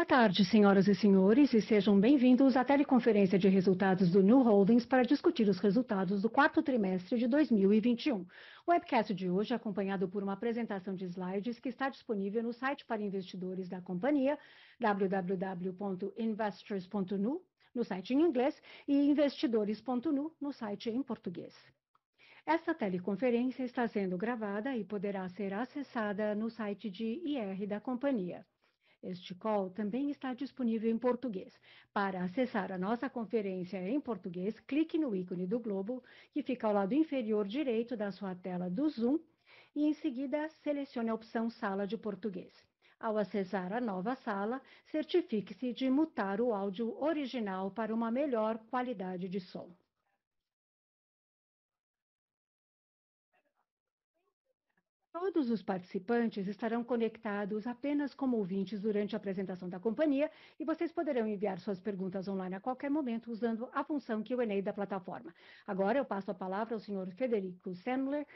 Boa tarde, senhoras e senhores, e sejam bem-vindos à teleconferência de resultados do New Holdings para discutir os resultados do quarto trimestre de 2021. O webcast de hoje é acompanhado por uma apresentação de slides que está disponível no site para investidores da companhia, www.investors.nu, no site em inglês, e investidores.nu, no site em português. Esta teleconferência está sendo gravada e poderá ser acessada no site de IR da companhia. Este call também está disponível em português. Para acessar a nossa conferência em português, clique no ícone do globo, que fica ao lado inferior direito da sua tela do Zoom, e em seguida selecione a opção Sala de Português. Ao acessar a nova sala, certifique-se de mutar o áudio original para uma melhor qualidade de som. Todos os participantes estarão conectados apenas como ouvintes durante a apresentação da companhia e vocês poderão enviar suas perguntas online a qualquer momento usando a função Q&A da plataforma. Agora eu passo a palavra ao senhor Federico Sandler,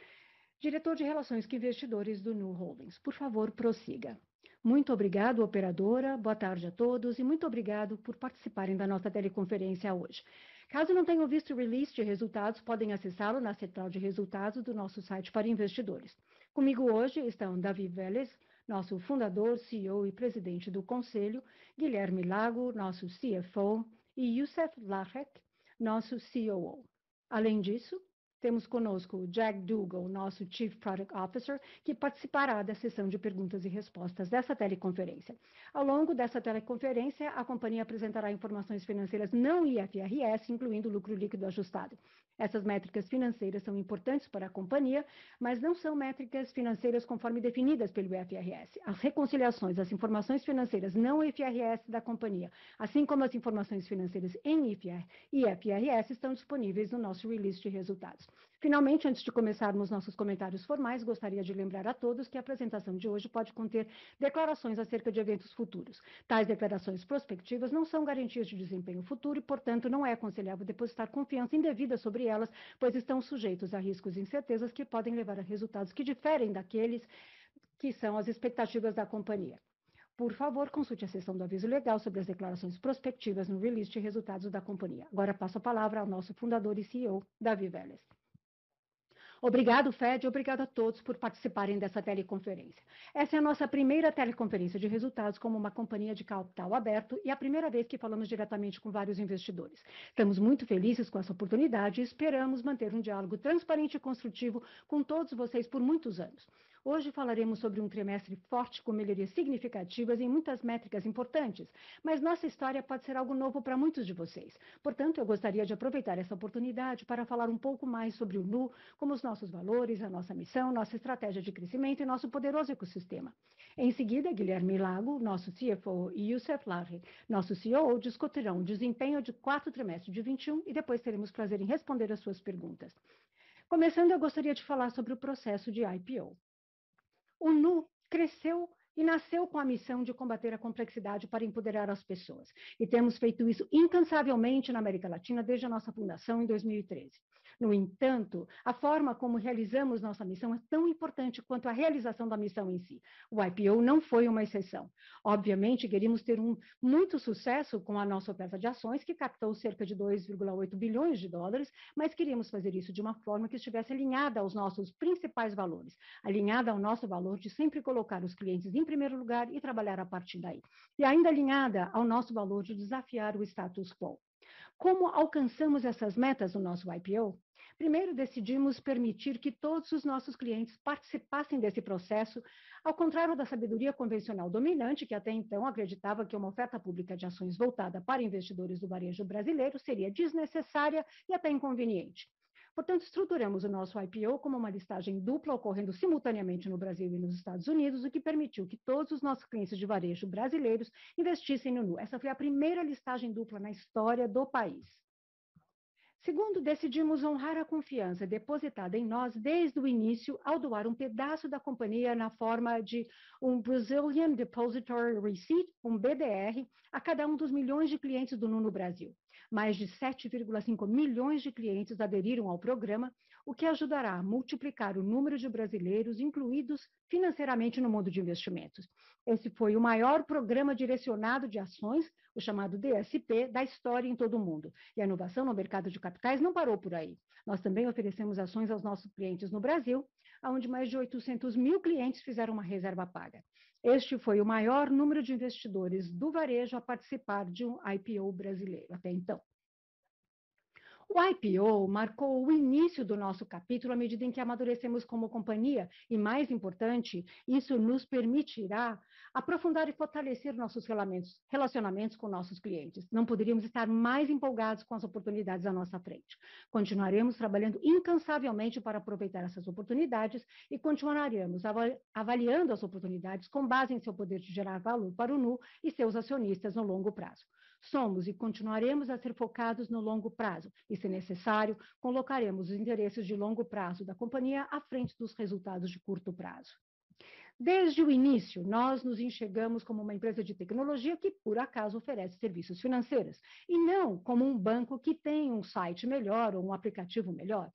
diretor de Relações com Investidores do Nu Holdings. Por favor, prossiga. Muito obrigado, operadora. Boa tarde a todos e muito obrigado por participarem da nossa teleconferência hoje. Caso não tenham visto o release de resultados, podem acessá-lo na central de resultados do nosso site para investidores. Comigo hoje estão Davi Vélez, nosso fundador, CEO e presidente do conselho, Guilherme Lago, nosso CFO, e Youssef Lahrech, nosso COO. Além disso, temos conosco Jack Dougal, nosso Chief Product Officer, que participará da sessão de perguntas e respostas dessa teleconferência. Ao longo dessa teleconferência, a companhia apresentará informações financeiras não IFRS, incluindo lucro líquido ajustado. Essas métricas financeiras são importantes para a companhia, mas não são métricas financeiras conforme definidas pelo IFRS. As reconciliações das informações financeiras não IFRS da companhia, assim como as informações financeiras em IFRS, estão disponíveis no nosso release de resultados. Finalmente, antes de começarmos nossos comentários formais, gostaria de lembrar a todos que a apresentação de hoje pode conter declarações acerca de eventos futuros. Tais declarações prospectivas não são garantias de desempenho futuro e, portanto, não é aconselhável depositar confiança indevida sobre elas, pois estão sujeitos a riscos e incertezas que podem levar a resultados que diferem daqueles que são as expectativas da companhia. Por favor, consulte a seção do aviso legal sobre as declarações prospectivas no release de resultados da companhia. Agora passo a palavra ao nosso fundador e CEO, Davi Vélez. Obrigado, Fed, obrigado a todos por participarem dessa teleconferência. Essa é a nossa primeira teleconferência de resultados como uma companhia de capital aberto e a primeira vez que falamos diretamente com vários investidores. Estamos muito felizes com essa oportunidade e esperamos manter um diálogo transparente e construtivo com todos vocês por muitos anos. Hoje falaremos sobre um trimestre forte com melhorias significativas em muitas métricas importantes, mas nossa história pode ser algo novo para muitos de vocês. Portanto, eu gostaria de aproveitar essa oportunidade para falar um pouco mais sobre o Nu, como os nossos valores, a nossa missão, nossa estratégia de crescimento e nosso poderoso ecossistema. Em seguida, Guilherme Lago, nosso CFO, e Youssef Lahrech, nosso CEO, discutirão o desempenho de quarto trimestre de 21 e depois teremos prazer em responder as suas perguntas. Começando, eu gostaria de falar sobre o processo de IPO. O Nu cresceu e nasceu com a missão de combater a complexidade para empoderar as pessoas. E temos feito isso incansavelmente na América Latina desde a nossa fundação em 2013. No entanto, a forma como realizamos nossa missão é tão importante quanto a realização da missão em si. O IPO não foi uma exceção. Obviamente, queríamos ter um muito sucesso com a nossa oferta de ações, que captou cerca de 2,8 bilhões de dólares, mas queríamos fazer isso de uma forma que estivesse alinhada aos nossos principais valores, alinhada ao nosso valor de sempre colocar os clientes em primeiro lugar e trabalhar a partir daí. E ainda alinhada ao nosso valor de desafiar o status quo. Como alcançamos essas metas no nosso IPO? Primeiro, decidimos permitir que todos os nossos clientes participassem desse processo, ao contrário da sabedoria convencional dominante, que até então acreditava que uma oferta pública de ações voltada para investidores do varejo brasileiro seria desnecessária e até inconveniente. Portanto, estruturamos o nosso IPO como uma listagem dupla ocorrendo simultaneamente no Brasil e nos Estados Unidos, o que permitiu que todos os nossos clientes de varejo brasileiros investissem no NU. Essa foi a primeira listagem dupla na história do país. Segundo, decidimos honrar a confiança depositada em nós desde o início ao doar um pedaço da companhia na forma de um Brazilian Depository Receipt, um BDR, a cada um dos milhões de clientes do Nu no Brasil. Mais de 7,5 milhões de clientes aderiram ao programa, o que ajudará a multiplicar o número de brasileiros incluídos financeiramente no mundo de investimentos. Esse foi o maior programa direcionado de ações, o chamado DSP, da história em todo o mundo. E a inovação no mercado de capitais não parou por aí. Nós também oferecemos ações aos nossos clientes no Brasil, onde mais de 800 mil clientes fizeram uma reserva paga. Este foi o maior número de investidores do varejo a participar de um IPO brasileiro até então. O IPO marcou o início do nosso capítulo à medida em que amadurecemos como companhia, e mais importante, isso nos permitirá aprofundar e fortalecer nossos relacionamentos com nossos clientes. Não poderíamos estar mais empolgados com as oportunidades à nossa frente. Continuaremos trabalhando incansavelmente para aproveitar essas oportunidades e continuaremos avaliando as oportunidades com base em seu poder de gerar valor para o NU e seus acionistas no longo prazo. Somos e continuaremos a ser focados no longo prazo, e, se necessário, colocaremos os interesses de longo prazo da companhia à frente dos resultados de curto prazo. Desde o início, nós nos enxergamos como uma empresa de tecnologia que, por acaso, oferece serviços financeiros, e não como um banco que tem um site melhor ou um aplicativo melhor.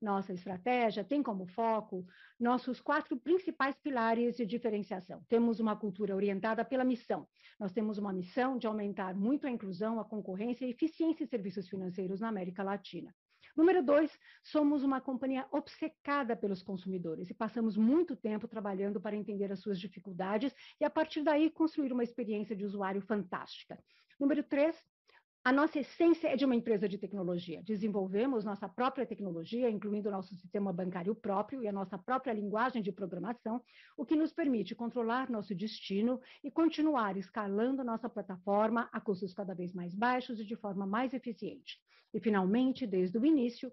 Nossa estratégia tem como foco nossos quatro principais pilares de diferenciação. Temos uma cultura orientada pela missão. Nós temos uma missão de aumentar muito a inclusão, a concorrência e eficiência em serviços financeiros na América Latina. Número dois, somos uma companhia obcecada pelos consumidores e passamos muito tempo trabalhando para entender as suas dificuldades e, a partir daí, construir uma experiência de usuário fantástica. Número três, a nossa essência é de uma empresa de tecnologia. Desenvolvemos nossa própria tecnologia, incluindo nosso sistema bancário próprio e a nossa própria linguagem de programação, o que nos permite controlar nosso destino e continuar escalando nossa plataforma a custos cada vez mais baixos e de forma mais eficiente. E, finalmente, desde o início,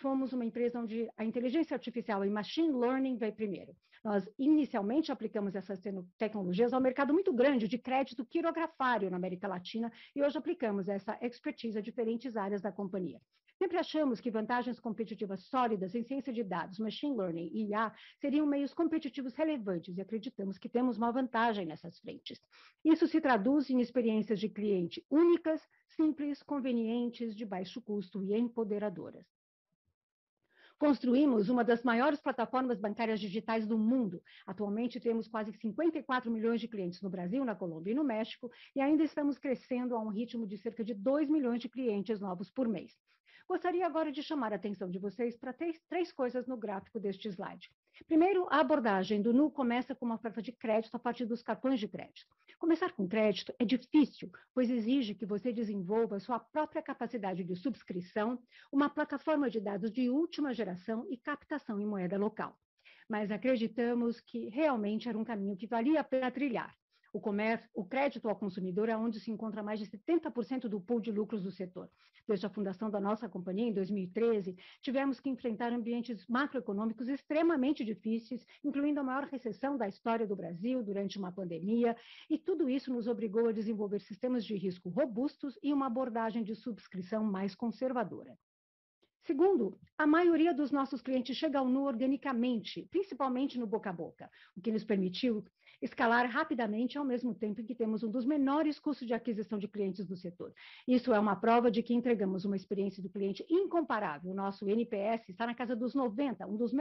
fomos uma empresa onde a inteligência artificial e machine learning veio primeiro. Nós inicialmente aplicamos essas tecnologias ao mercado muito grande de crédito quirografário na América Latina e hoje aplicamos essa expertise a diferentes áreas da companhia. Sempre achamos que vantagens competitivas sólidas em ciência de dados, machine learning e IA seriam meios competitivos relevantes e acreditamos que temos uma vantagem nessas frentes. Isso se traduz em experiências de cliente únicas, simples, convenientes, de baixo custo e empoderadoras. Construímos uma das maiores plataformas bancárias digitais do mundo. Atualmente temos quase 54 milhões de clientes no Brasil, na Colômbia e no México, e ainda estamos crescendo a um ritmo de cerca de 2 milhões de clientes novos por mês. Gostaria agora de chamar a atenção de vocês para três, coisas no gráfico deste slide. Primeiro, a abordagem do NU começa com uma oferta de crédito a partir dos cartões de crédito. Começar com crédito é difícil, pois exige que você desenvolva sua própria capacidade de subscrição, uma plataforma de dados de última geração e captação em moeda local. Mas acreditamos que realmente era um caminho que valia a pena trilhar. O, comércio, o crédito ao consumidor é onde se encontra mais de 70% do pool de lucros do setor. Desde a fundação da nossa companhia, em 2013, tivemos que enfrentar ambientes macroeconômicos extremamente difíceis, incluindo a maior recessão da história do Brasil durante uma pandemia, e tudo isso nos obrigou a desenvolver sistemas de risco robustos e uma abordagem de subscrição mais conservadora. Segundo, a maioria dos nossos clientes chega ao NU organicamente, principalmente no boca a boca, o que nos permitiu escalar rapidamente ao mesmo tempo em que temos um dos menores custos de aquisição de clientes do setor. Isso é uma prova de que entregamos uma experiência do cliente incomparável. O nosso NPS está na casa dos 90, um dos,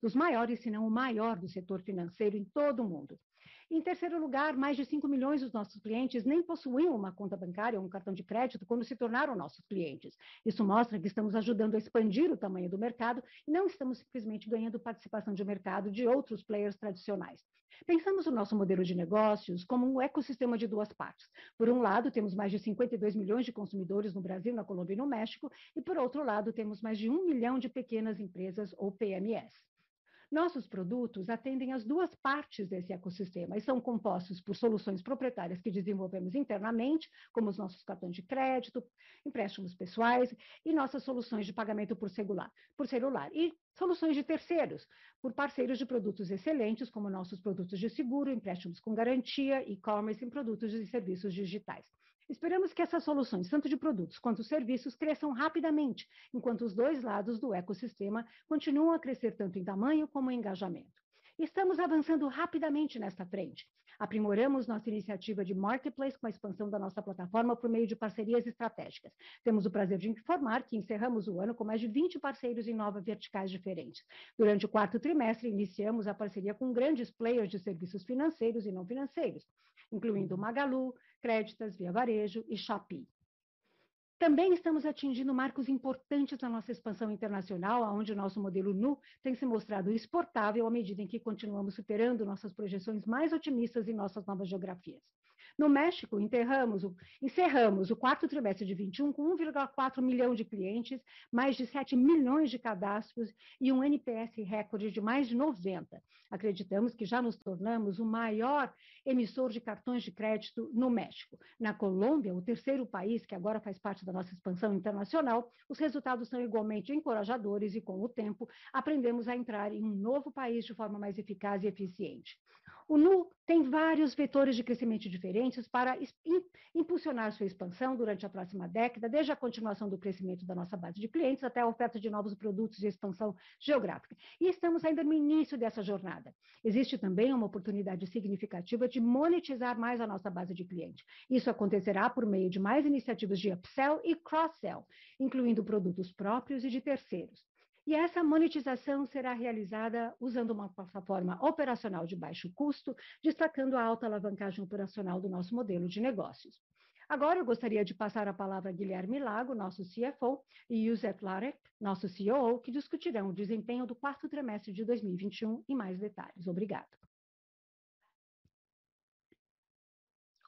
dos maiores, se não o maior do setor financeiro em todo o mundo. Em terceiro lugar, mais de 5 milhões dos nossos clientes nem possuíam uma conta bancária ou um cartão de crédito quando se tornaram nossos clientes. Isso mostra que estamos ajudando a expandir o tamanho do mercado e não estamos simplesmente ganhando participação de mercado de outros players tradicionais. Pensamos o nosso modelo de negócios como um ecossistema de duas partes. Por um lado, temos mais de 52 milhões de consumidores no Brasil, na Colômbia e no México, e por outro lado, temos mais de um milhão de pequenas empresas ou PMS. Nossos produtos atendem as duas partes desse ecossistema e são compostos por soluções proprietárias que desenvolvemos internamente, como os nossos cartões de crédito, empréstimos pessoais e nossas soluções de pagamento por celular, por celular e soluções de terceiros, por parceiros de produtos excelentes, como nossos produtos de seguro, empréstimos com garantia, e-commerce e produtos e serviços digitais. Esperamos que essas soluções, tanto de produtos quanto serviços, cresçam rapidamente, enquanto os dois lados do ecossistema continuam a crescer tanto em tamanho como em engajamento. Estamos avançando rapidamente nesta frente. Aprimoramos nossa iniciativa de marketplace com a expansão da nossa plataforma por meio de parcerias estratégicas. Temos o prazer de informar que encerramos o ano com mais de 20 parceiros em nove verticais diferentes. Durante o quarto trimestre, iniciamos a parceria com grandes players de serviços financeiros e não financeiros, incluindo Magalu, Créditas, Via Varejo e Shopee. Também estamos atingindo marcos importantes na nossa expansão internacional, onde o nosso modelo NU tem se mostrado exportável à medida em que continuamos superando nossas projeções mais otimistas em nossas novas geografias. No México, enterramos encerramos o quarto trimestre de 21 com 1,4 milhão de clientes, mais de 7 milhões de cadastros e um NPS recorde de mais de 90. Acreditamos que já nos tornamos o maior emissor de cartões de crédito no México. Na Colômbia, o terceiro país que agora faz parte da nossa expansão internacional, os resultados são igualmente encorajadores e, com o tempo, aprendemos a entrar em um novo país de forma mais eficaz e eficiente. O NU tem vários vetores de crescimento diferentes para impulsionar sua expansão durante a próxima década, desde a continuação do crescimento da nossa base de clientes até a oferta de novos produtos e expansão geográfica. E estamos ainda no início dessa jornada. Existe também uma oportunidade significativa de monetizar mais a nossa base de clientes. Isso acontecerá por meio de mais iniciativas de upsell e cross-sell, incluindo produtos próprios e de terceiros. E essa monetização será realizada usando uma plataforma operacional de baixo custo, destacando a alta alavancagem operacional do nosso modelo de negócios. Agora eu gostaria de passar a palavra a Guilherme Lago, nosso CFO, e Josep Larek, nosso COO, que discutirão o desempenho do quarto trimestre de 2021 em mais detalhes. Obrigada.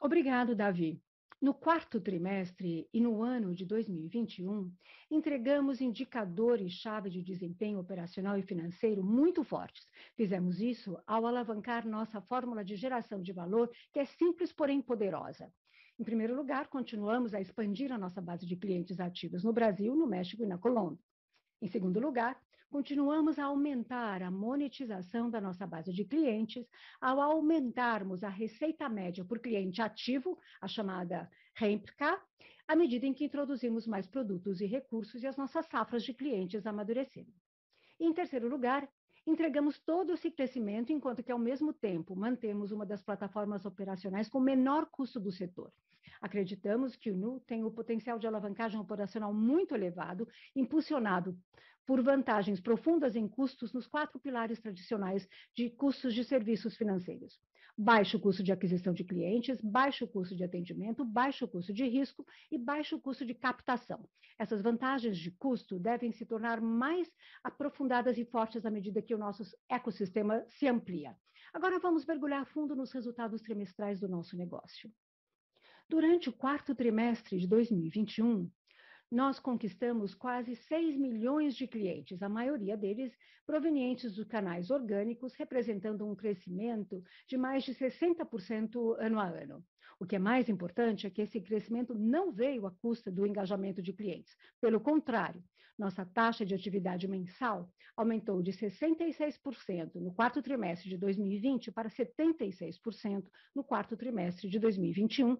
Obrigado, Davi. No quarto trimestre e no ano de 2021, entregamos indicadores-chave de desempenho operacional e financeiro muito fortes. Fizemos isso ao alavancar nossa fórmula de geração de valor, que é simples, porém poderosa. Em primeiro lugar, continuamos a expandir a nossa base de clientes ativos no Brasil, no México e na Colômbia. Em segundo lugar, continuamos a aumentar a monetização da nossa base de clientes ao aumentarmos a receita média por cliente ativo, a chamada REMPK, à medida em que introduzimos mais produtos e recursos e as nossas safras de clientes amadurecendo. E, em terceiro lugar, entregamos todo esse crescimento enquanto que, ao mesmo tempo, mantemos uma das plataformas operacionais com menor custo do setor. Acreditamos que o Nu tem o potencial de alavancagem operacional muito elevado, impulsionado por vantagens profundas em custos nos quatro pilares tradicionais de custos de serviços financeiros. Baixo custo de aquisição de clientes, baixo custo de atendimento, baixo custo de risco e baixo custo de captação. Essas vantagens de custo devem se tornar mais aprofundadas e fortes à medida que o nosso ecossistema se amplia. Agora vamos mergulhar fundo nos resultados trimestrais do nosso negócio. Durante o quarto trimestre de 2021, nós conquistamos quase 6 milhões de clientes, a maioria deles provenientes dos canais orgânicos, representando um crescimento de mais de 60% ano a ano. O que é mais importante é que esse crescimento não veio à custa do engajamento de clientes. Pelo contrário, nossa taxa de atividade mensal aumentou de 66% no quarto trimestre de 2020 para 76% no quarto trimestre de 2021,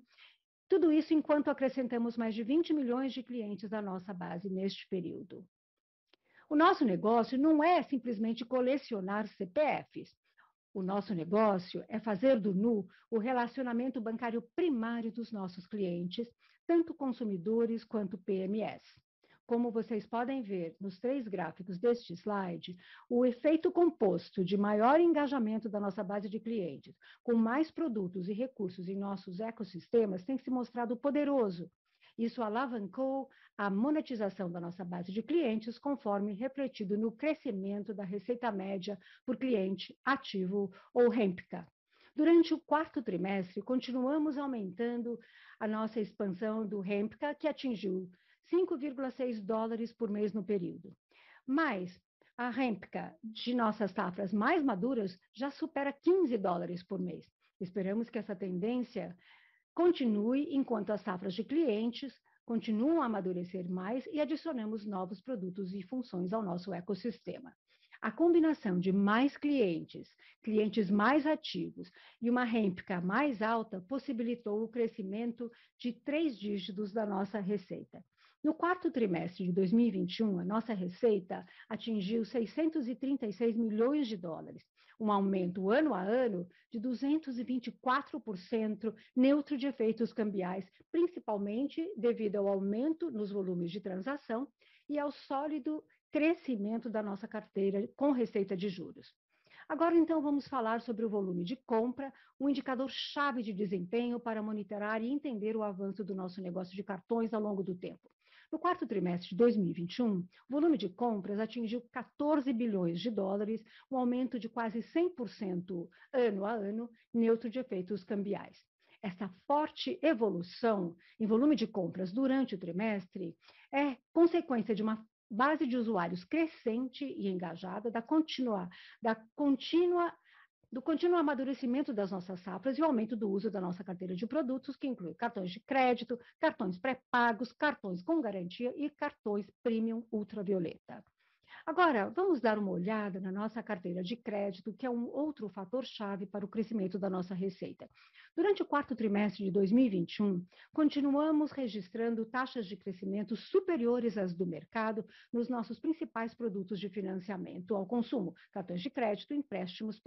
tudo isso enquanto acrescentamos mais de 20 milhões de clientes à nossa base neste período. O nosso negócio não é simplesmente colecionar CPFs. O nosso negócio é fazer do NU o relacionamento bancário primário dos nossos clientes, tanto consumidores quanto PMS. Como vocês podem ver nos três gráficos deste slide, o efeito composto de maior engajamento da nossa base de clientes, com mais produtos e recursos em nossos ecossistemas, tem se mostrado poderoso. Isso alavancou a monetização da nossa base de clientes, conforme refletido no crescimento da receita média por cliente ativo ou REMPCA. Durante o quarto trimestre, continuamos aumentando a nossa expansão do REMPCA, que atingiu 5,6 dólares por mês no período. Mas a rêmplica de nossas safras mais maduras já supera 15 dólares por mês. Esperamos que essa tendência continue enquanto as safras de clientes continuam a amadurecer mais e adicionamos novos produtos e funções ao nosso ecossistema. A combinação de mais clientes, clientes mais ativos e uma rêmplica mais alta possibilitou o crescimento de três dígitos da nossa receita. No quarto trimestre de 2021, a nossa receita atingiu 636 milhões de dólares, um aumento ano a ano de 224% neutro de efeitos cambiais, principalmente devido ao aumento nos volumes de transação e ao sólido crescimento da nossa carteira com receita de juros. Agora, então, vamos falar sobre o volume de compra, um indicador-chave de desempenho para monitorar e entender o avanço do nosso negócio de cartões ao longo do tempo. No quarto trimestre de 2021, o volume de compras atingiu 14 bilhões de dólares, um aumento de quase 100% ano a ano, neutro de efeitos cambiais. Essa forte evolução em volume de compras durante o trimestre é consequência de uma base de usuários crescente e engajada, da contínua, da contínua do contínuo amadurecimento das nossas safras e o aumento do uso da nossa carteira de produtos, que inclui cartões de crédito, cartões pré-pagos, cartões com garantia e cartões premium ultravioleta. Agora, vamos dar uma olhada na nossa carteira de crédito, que é um outro fator-chave para o crescimento da nossa receita. Durante o quarto trimestre de 2021, continuamos registrando taxas de crescimento superiores às do mercado nos nossos principais produtos de financiamento ao consumo, cartões de crédito e empréstimos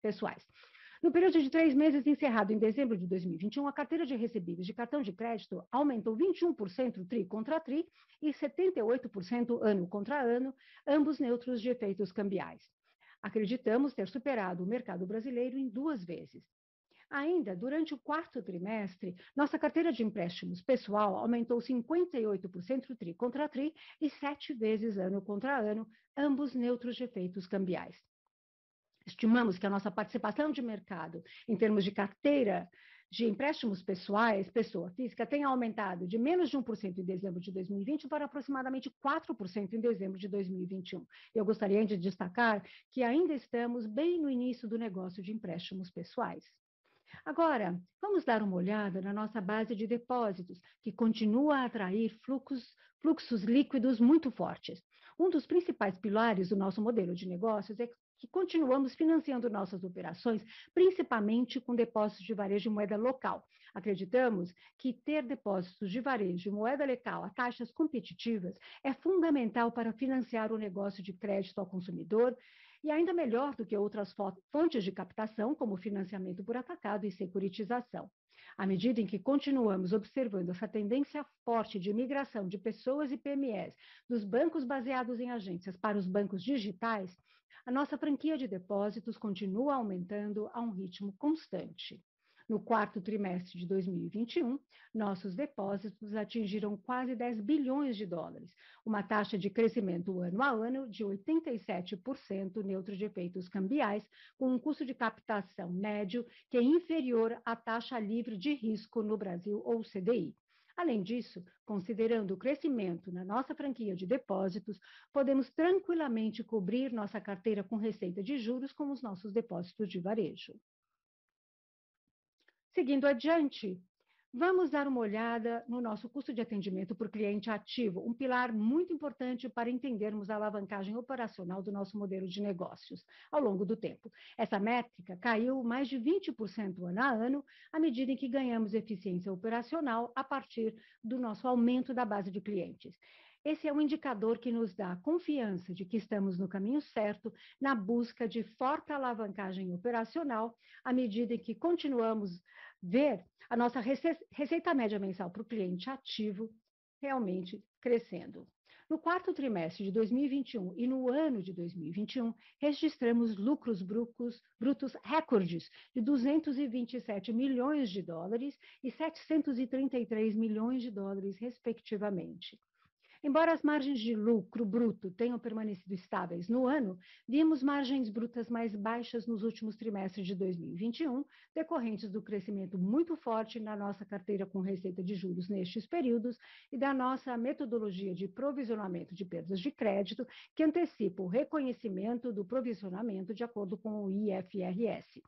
pessoais. No período de três meses encerrado em dezembro de 2021, a carteira de recebíveis de cartão de crédito aumentou 21% tri contra tri e 78% ano contra ano, ambos neutros de efeitos cambiais. Acreditamos ter superado o mercado brasileiro em duas vezes. Ainda durante o quarto trimestre, nossa carteira de empréstimos pessoal aumentou 58% tri contra tri e sete vezes ano contra ano, ambos neutros de efeitos cambiais. Estimamos que a nossa participação de mercado, em termos de carteira de empréstimos pessoais, pessoa física, tenha aumentado de menos de 1% em dezembro de 2020 para aproximadamente 4% em dezembro de 2021. Eu gostaria de destacar que ainda estamos bem no início do negócio de empréstimos pessoais. Agora, vamos dar uma olhada na nossa base de depósitos, que continua a atrair fluxos, fluxos líquidos muito fortes. Um dos principais pilares do nosso modelo de negócios é que continuamos financiando nossas operações, principalmente com depósitos de varejo de moeda local. Acreditamos que ter depósitos de varejo de moeda local a taxas competitivas é fundamental para financiar o negócio de crédito ao consumidor e ainda melhor do que outras fontes de captação, como financiamento por atacado e securitização. À medida em que continuamos observando essa tendência forte de migração de pessoas e PMEs dos bancos baseados em agências para os bancos digitais, a nossa franquia de depósitos continua aumentando a um ritmo constante. No quarto trimestre de 2021, nossos depósitos atingiram quase 10 bilhões de dólares, uma taxa de crescimento ano a ano de 87% neutro de efeitos cambiais, com um custo de captação médio que é inferior à taxa livre de risco no Brasil ou CDI. Além disso, considerando o crescimento na nossa franquia de depósitos, podemos tranquilamente cobrir nossa carteira com receita de juros com os nossos depósitos de varejo. Seguindo adiante, Vamos dar uma olhada no nosso custo de atendimento por cliente ativo, um pilar muito importante para entendermos a alavancagem operacional do nosso modelo de negócios ao longo do tempo. Essa métrica caiu mais de 20% ano a ano, à medida em que ganhamos eficiência operacional a partir do nosso aumento da base de clientes. Esse é um indicador que nos dá confiança de que estamos no caminho certo na busca de forte alavancagem operacional, à medida em que continuamos ver a nossa receita média mensal para o cliente ativo realmente crescendo. No quarto trimestre de 2021 e no ano de 2021, registramos lucros brutos, brutos recordes de 227 milhões de dólares e 733 milhões de dólares, respectivamente. Embora as margens de lucro bruto tenham permanecido estáveis no ano, vimos margens brutas mais baixas nos últimos trimestres de 2021, decorrentes do crescimento muito forte na nossa carteira com receita de juros nestes períodos e da nossa metodologia de provisionamento de perdas de crédito, que antecipa o reconhecimento do provisionamento de acordo com o IFRS.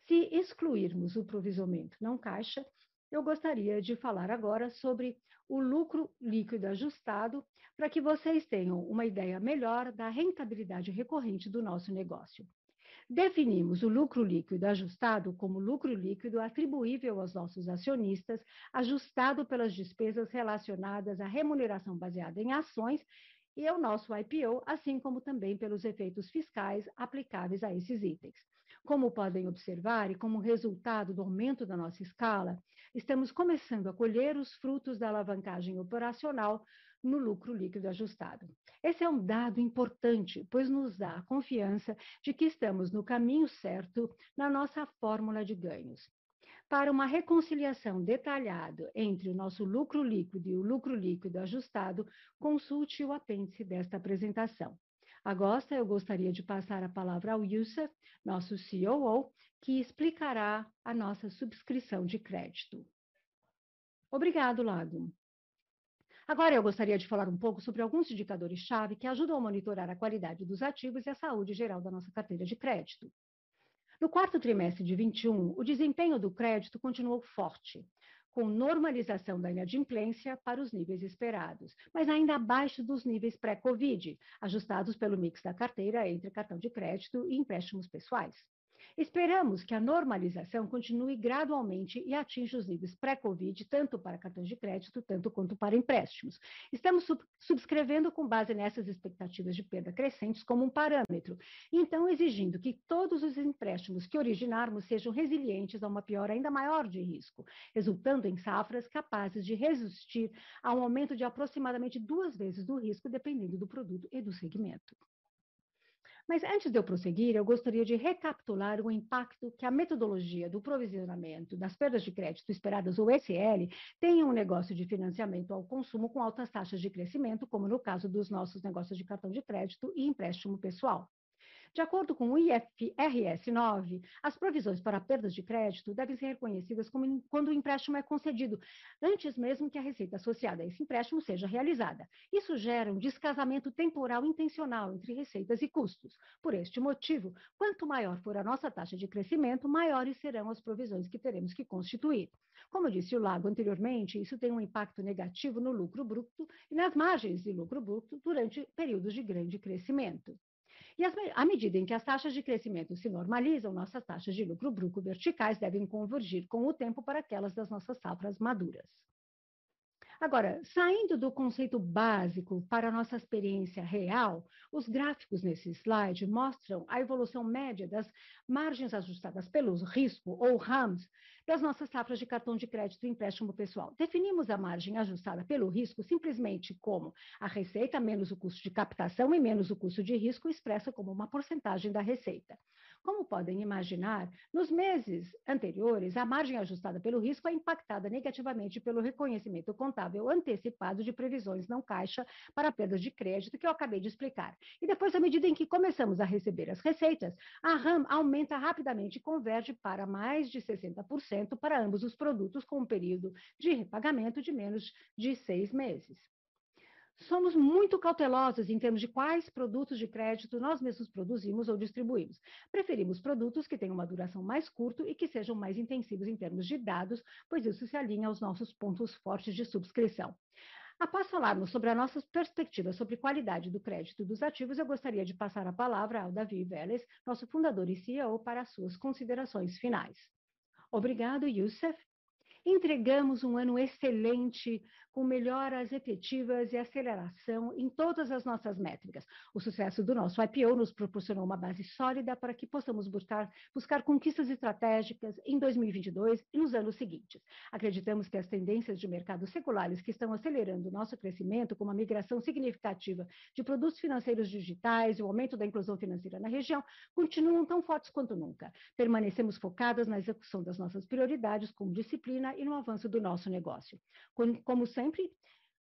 Se excluirmos o provisionamento não caixa, eu gostaria de falar agora sobre o lucro líquido ajustado, para que vocês tenham uma ideia melhor da rentabilidade recorrente do nosso negócio. Definimos o lucro líquido ajustado como lucro líquido atribuível aos nossos acionistas, ajustado pelas despesas relacionadas à remuneração baseada em ações e ao nosso IPO, assim como também pelos efeitos fiscais aplicáveis a esses itens. Como podem observar, e como resultado do aumento da nossa escala, estamos começando a colher os frutos da alavancagem operacional no lucro líquido ajustado. Esse é um dado importante, pois nos dá a confiança de que estamos no caminho certo na nossa fórmula de ganhos. Para uma reconciliação detalhada entre o nosso lucro líquido e o lucro líquido ajustado, consulte o apêndice desta apresentação. Agora, eu gostaria de passar a palavra ao Youssef, nosso COO, que explicará a nossa subscrição de crédito. Obrigado, Lago. Agora, eu gostaria de falar um pouco sobre alguns indicadores-chave que ajudam a monitorar a qualidade dos ativos e a saúde geral da nossa carteira de crédito. No quarto trimestre de 21, o desempenho do crédito continuou forte, com normalização da inadimplência para os níveis esperados, mas ainda abaixo dos níveis pré-Covid, ajustados pelo mix da carteira entre cartão de crédito e empréstimos pessoais. Esperamos que a normalização continue gradualmente e atinja os níveis pré-Covid, tanto para cartões de crédito, tanto quanto para empréstimos. Estamos sub subscrevendo com base nessas expectativas de perda crescentes como um parâmetro, então exigindo que todos os empréstimos que originarmos sejam resilientes a uma piora ainda maior de risco, resultando em safras capazes de resistir a um aumento de aproximadamente duas vezes do risco, dependendo do produto e do segmento. Mas antes de eu prosseguir, eu gostaria de recapitular o impacto que a metodologia do provisionamento das perdas de crédito esperadas, ou SL, tem em um negócio de financiamento ao consumo com altas taxas de crescimento, como no caso dos nossos negócios de cartão de crédito e empréstimo pessoal. De acordo com o IFRS 9, as provisões para perdas de crédito devem ser reconhecidas quando o empréstimo é concedido, antes mesmo que a receita associada a esse empréstimo seja realizada. Isso gera um descasamento temporal intencional entre receitas e custos. Por este motivo, quanto maior for a nossa taxa de crescimento, maiores serão as provisões que teremos que constituir. Como disse o Lago anteriormente, isso tem um impacto negativo no lucro bruto e nas margens de lucro bruto durante períodos de grande crescimento. E as, à medida em que as taxas de crescimento se normalizam, nossas taxas de lucro bruto verticais devem convergir com o tempo para aquelas das nossas safras maduras. Agora, saindo do conceito básico para a nossa experiência real, os gráficos nesse slide mostram a evolução média das margens ajustadas pelos risco, ou RAMs, das nossas safras de cartão de crédito e empréstimo pessoal. Definimos a margem ajustada pelo risco simplesmente como a receita menos o custo de captação e menos o custo de risco expressa como uma porcentagem da receita. Como podem imaginar, nos meses anteriores, a margem ajustada pelo risco é impactada negativamente pelo reconhecimento contábil antecipado de previsões não caixa para perdas de crédito que eu acabei de explicar. E depois, à medida em que começamos a receber as receitas, a RAM aumenta rapidamente e converge para mais de 60% para ambos os produtos com um período de repagamento de menos de seis meses somos muito cautelosos em termos de quais produtos de crédito nós mesmos produzimos ou distribuímos. Preferimos produtos que tenham uma duração mais curta e que sejam mais intensivos em termos de dados, pois isso se alinha aos nossos pontos fortes de subscrição. Após falarmos sobre a nossa perspectiva sobre qualidade do crédito dos ativos, eu gostaria de passar a palavra ao Davi Vélez, nosso fundador e CEO, para as suas considerações finais. Obrigado, Youssef. Entregamos um ano excelente com melhoras efetivas e aceleração em todas as nossas métricas. O sucesso do nosso IPO nos proporcionou uma base sólida para que possamos buscar, buscar conquistas estratégicas em 2022 e nos anos seguintes. Acreditamos que as tendências de mercado seculares que estão acelerando o nosso crescimento, como a migração significativa de produtos financeiros digitais e o aumento da inclusão financeira na região, continuam tão fortes quanto nunca. Permanecemos focadas na execução das nossas prioridades com disciplina e no avanço do nosso negócio. Como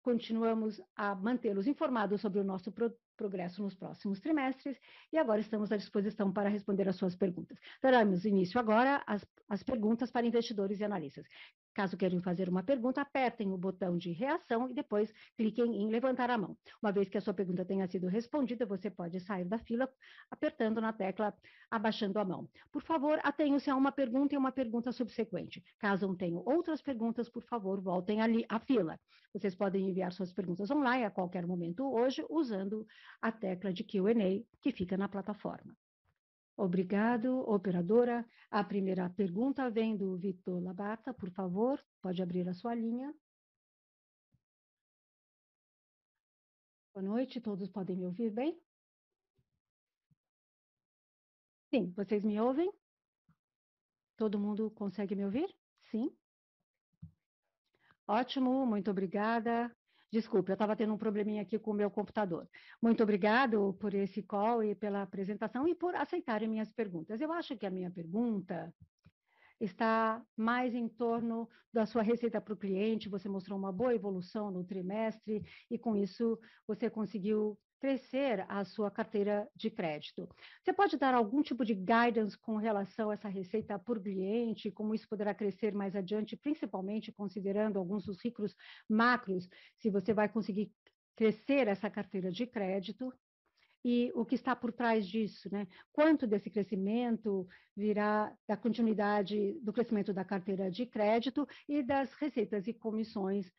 continuamos a mantê-los informados sobre o nosso pro progresso nos próximos trimestres e agora estamos à disposição para responder às suas perguntas. Daremos início agora às, às perguntas para investidores e analistas. Caso queiram fazer uma pergunta, apertem o botão de reação e depois cliquem em levantar a mão. Uma vez que a sua pergunta tenha sido respondida, você pode sair da fila apertando na tecla abaixando a mão. Por favor, atenham-se a uma pergunta e uma pergunta subsequente. Caso tenham outras perguntas, por favor, voltem ali à fila. Vocês podem enviar suas perguntas online a qualquer momento hoje usando a tecla de Q&A que fica na plataforma. Obrigado, operadora. A primeira pergunta vem do Vitor Labata, por favor, pode abrir a sua linha. Boa noite, todos podem me ouvir bem? Sim, vocês me ouvem? Todo mundo consegue me ouvir? Sim? Ótimo, muito obrigada. Desculpe, eu estava tendo um probleminha aqui com o meu computador. Muito obrigado por esse call e pela apresentação e por aceitarem minhas perguntas. Eu acho que a minha pergunta está mais em torno da sua receita para o cliente, você mostrou uma boa evolução no trimestre e com isso você conseguiu crescer a sua carteira de crédito. Você pode dar algum tipo de guidance com relação a essa receita por cliente, como isso poderá crescer mais adiante, principalmente considerando alguns dos ricos macros, se você vai conseguir crescer essa carteira de crédito e o que está por trás disso, né? Quanto desse crescimento virá da continuidade do crescimento da carteira de crédito e das receitas e comissões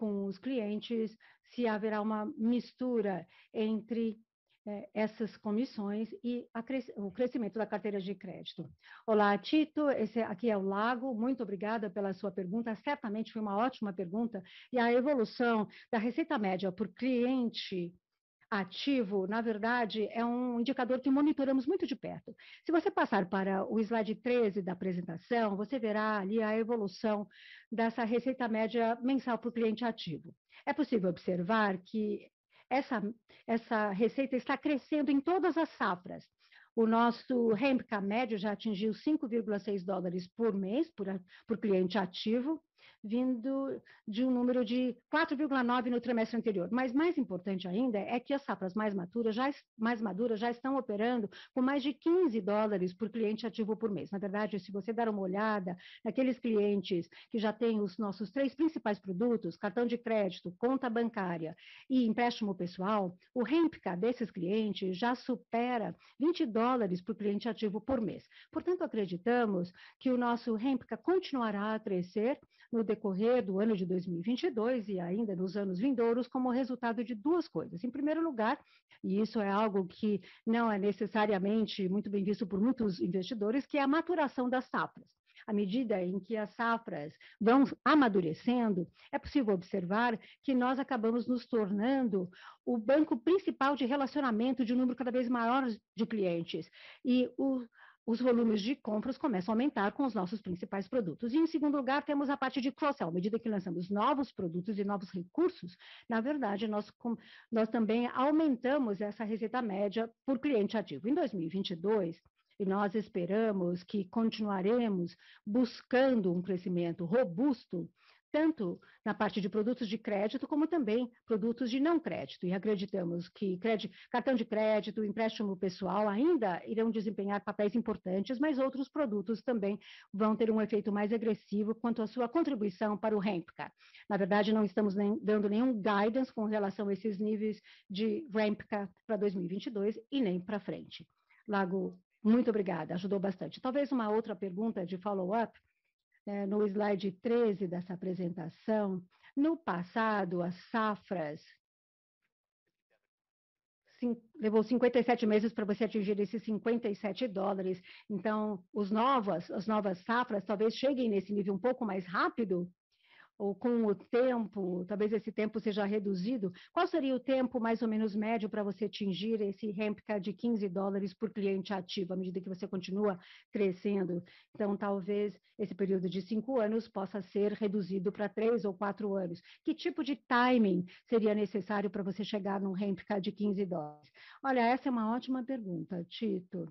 com os clientes, se haverá uma mistura entre é, essas comissões e cres o crescimento da carteira de crédito. Olá, Tito, esse aqui é o Lago, muito obrigada pela sua pergunta, certamente foi uma ótima pergunta, e a evolução da receita média por cliente ativo, na verdade, é um indicador que monitoramos muito de perto. Se você passar para o slide 13 da apresentação, você verá ali a evolução dessa receita média mensal para o cliente ativo. É possível observar que essa, essa receita está crescendo em todas as safras. O nosso REMPCA médio já atingiu 5,6 dólares por mês por, por cliente ativo, vindo de um número de 4,9 no trimestre anterior. Mas mais importante ainda é que as safras mais maduras já, mais maduras já estão operando com mais de 15 dólares por cliente ativo por mês. Na verdade, se você der uma olhada naqueles clientes que já têm os nossos três principais produtos, cartão de crédito, conta bancária e empréstimo pessoal, o REMPCA desses clientes já supera 20 dólares por cliente ativo por mês. Portanto, acreditamos que o nosso REMPCA continuará a crescer no decorrer do ano de 2022 e ainda nos anos vindouros como resultado de duas coisas. Em primeiro lugar, e isso é algo que não é necessariamente muito bem visto por muitos investidores, que é a maturação das safras. À medida em que as safras vão amadurecendo, é possível observar que nós acabamos nos tornando o banco principal de relacionamento de um número cada vez maior de clientes. E o, os volumes de compras começam a aumentar com os nossos principais produtos. E, em segundo lugar, temos a parte de cross-sell. À medida que lançamos novos produtos e novos recursos, na verdade, nós, nós também aumentamos essa receita média por cliente ativo. Em 2022, e nós esperamos que continuaremos buscando um crescimento robusto tanto na parte de produtos de crédito, como também produtos de não crédito. E acreditamos que crédito, cartão de crédito, empréstimo pessoal ainda irão desempenhar papéis importantes, mas outros produtos também vão ter um efeito mais agressivo quanto à sua contribuição para o REMPCA. Na verdade, não estamos nem, dando nenhum guidance com relação a esses níveis de REMPCA para 2022 e nem para frente. Lago, muito obrigada, ajudou bastante. Talvez uma outra pergunta de follow-up no slide 13 dessa apresentação, no passado, as safras levou 57 meses para você atingir esses 57 dólares. Então, os novas, as novas safras talvez cheguem nesse nível um pouco mais rápido, ou com o tempo, talvez esse tempo seja reduzido, qual seria o tempo mais ou menos médio para você atingir esse REMPCA de 15 dólares por cliente ativo, à medida que você continua crescendo? Então, talvez esse período de cinco anos possa ser reduzido para três ou quatro anos. Que tipo de timing seria necessário para você chegar num REMPCA de 15 dólares? Olha, essa é uma ótima pergunta, Tito.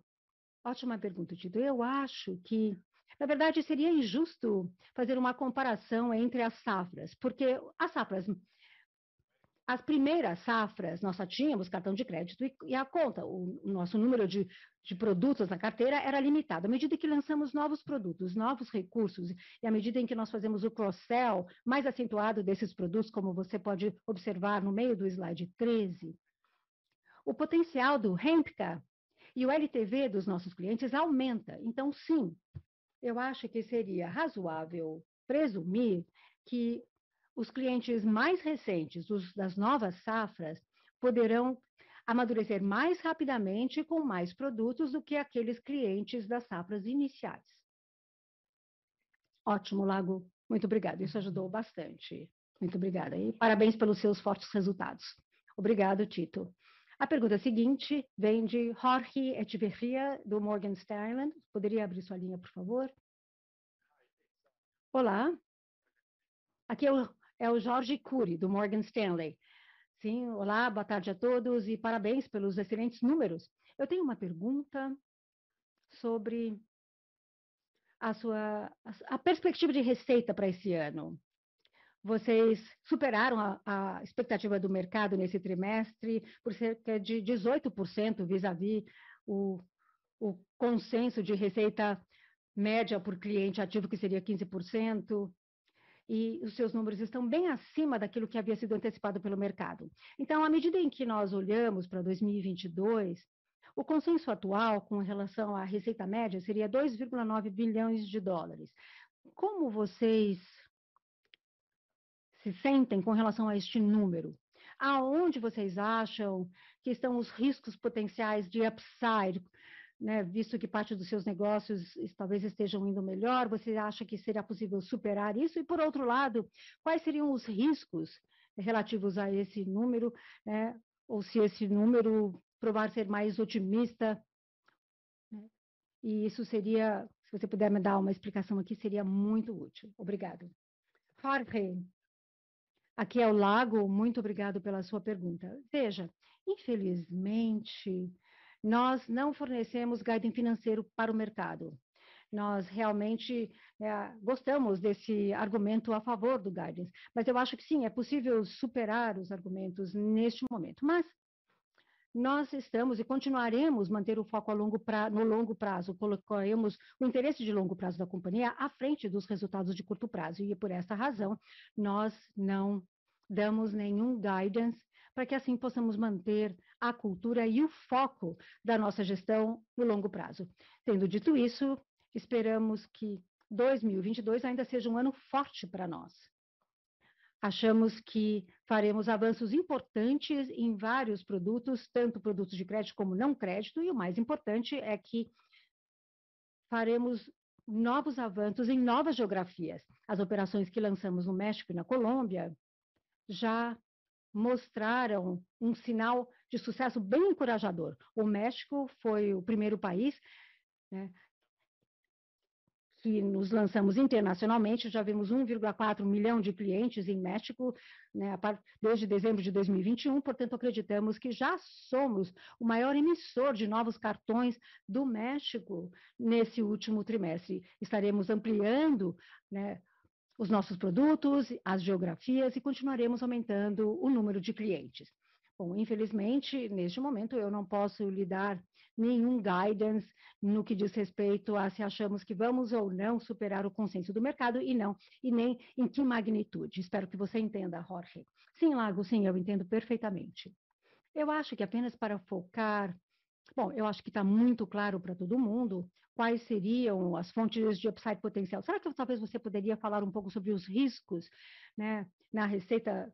Ótima pergunta, Tito. Eu acho que na verdade, seria injusto fazer uma comparação entre as safras, porque as safras as primeiras safras, nós só tínhamos cartão de crédito e, a conta, o, o, nosso número de, de produtos na carteira era limitado. À medida que lançamos novos produtos, novos recursos, e à medida em que nós fazemos o cross-sell mais acentuado desses produtos, como você pode observar no meio do slide 13, o potencial do REMPCA e o LTV dos nossos clientes aumenta. Então, sim, eu acho que seria razoável presumir que os clientes mais recentes, os das novas safras, poderão amadurecer mais rapidamente com mais produtos do que aqueles clientes das safras iniciais. Ótimo, Lago. Muito obrigada. Isso ajudou bastante. Muito obrigada. E parabéns pelos seus fortes resultados. Obrigado, Tito. A pergunta seguinte vem de Jorge Echeverria, do Morgan Stanley. Poderia abrir sua linha, por favor? Olá. Aqui é o, é o Jorge Cury, do Morgan Stanley. Sim, olá, boa tarde a todos e parabéns pelos excelentes números. Eu tenho uma pergunta sobre a sua a perspectiva de receita para esse ano. Vocês superaram a, a, expectativa do mercado nesse trimestre por cerca de 18% vis-à-vis o, o consenso de receita média por cliente ativo, que seria 15% e os seus números estão bem acima daquilo que havia sido antecipado pelo mercado. Então, à medida em que nós olhamos para 2022, o consenso atual com relação à receita média seria 2,9 bilhões de dólares. Como vocês se sentem com relação a este número? Aonde vocês acham que estão os riscos potenciais de upside né, visto que parte dos seus negócios talvez estejam indo melhor, você acha que seria possível superar isso? E, por outro lado, quais seriam os riscos relativos a esse número, né, ou se esse número provar ser mais otimista? Né? E isso seria, se você puder me dar uma explicação aqui, seria muito útil. Obrigado. Jorge, aqui é o Lago, muito obrigado pela sua pergunta. Veja, infelizmente, nós não fornecemos guidance financeiro para o mercado. Nós realmente é, gostamos desse argumento a favor do guidance, mas eu acho que sim, é possível superar os argumentos neste momento. Mas nós estamos e continuaremos manter o foco longo pra, no longo prazo, colocaremos o interesse de longo prazo da companhia à frente dos resultados de curto prazo, e por essa razão nós não damos nenhum guidance para que assim possamos manter a cultura e o foco da nossa gestão no longo prazo. Tendo dito isso, esperamos que 2022 ainda seja um ano forte para nós. Achamos que faremos avanços importantes em vários produtos, tanto produtos de crédito como não crédito, e o mais importante é que faremos novos avanços em novas geografias. As operações que lançamos no México e na Colômbia já mostraram um sinal de sucesso bem encorajador. O México foi o primeiro país né, que nos lançamos internacionalmente, já vimos 1,4 milhão de clientes em México, né, desde dezembro de 2021, portanto, acreditamos que já somos o maior emissor de novos cartões do México nesse último trimestre. Estaremos ampliando né, os nossos produtos, as geografias e continuaremos aumentando o número de clientes. Bom, infelizmente, neste momento, eu não posso lhe dar nenhum guidance no que diz respeito a se achamos que vamos ou não superar o consenso do mercado e não, e nem em que magnitude. Espero que você entenda, Jorge. Sim, Lago, sim, eu entendo perfeitamente. Eu acho que apenas para focar Bom, eu acho que está muito claro para todo mundo quais seriam as fontes de upside potencial. Será que talvez você poderia falar um pouco sobre os riscos né, na receita?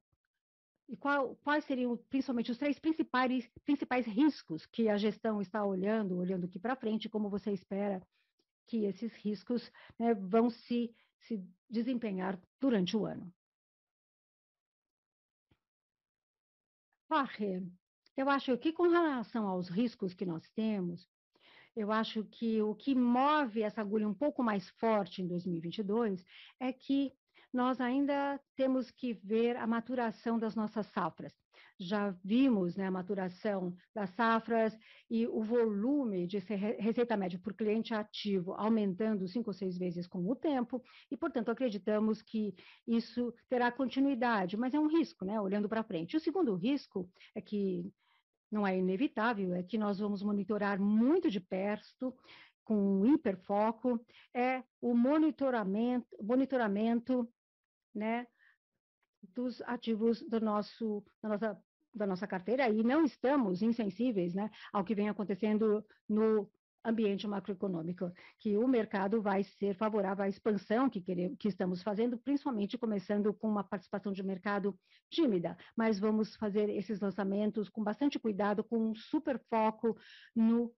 E qual, quais seriam, principalmente, os três principais, principais riscos que a gestão está olhando, olhando aqui para frente, como você espera que esses riscos né, vão se, se desempenhar durante o ano? Jorge, eu acho que, com relação aos riscos que nós temos, eu acho que o que move essa agulha um pouco mais forte em 2022 é que nós ainda temos que ver a maturação das nossas safras. Já vimos né, a maturação das safras e o volume de receita média por cliente ativo aumentando cinco ou seis vezes com o tempo, e, portanto, acreditamos que isso terá continuidade, mas é um risco, né, olhando para frente. O segundo risco é que não é inevitável, é que nós vamos monitorar muito de perto, com hiperfoco, é o monitoramento, monitoramento né, dos ativos do nosso, da, nossa, da nossa carteira, e não estamos insensíveis né, ao que vem acontecendo no ambiente macroeconômico, que o mercado vai ser favorável à expansão que, queremos, que estamos fazendo, principalmente começando com uma participação de mercado tímida, mas vamos fazer esses lançamentos com bastante cuidado, com um super foco no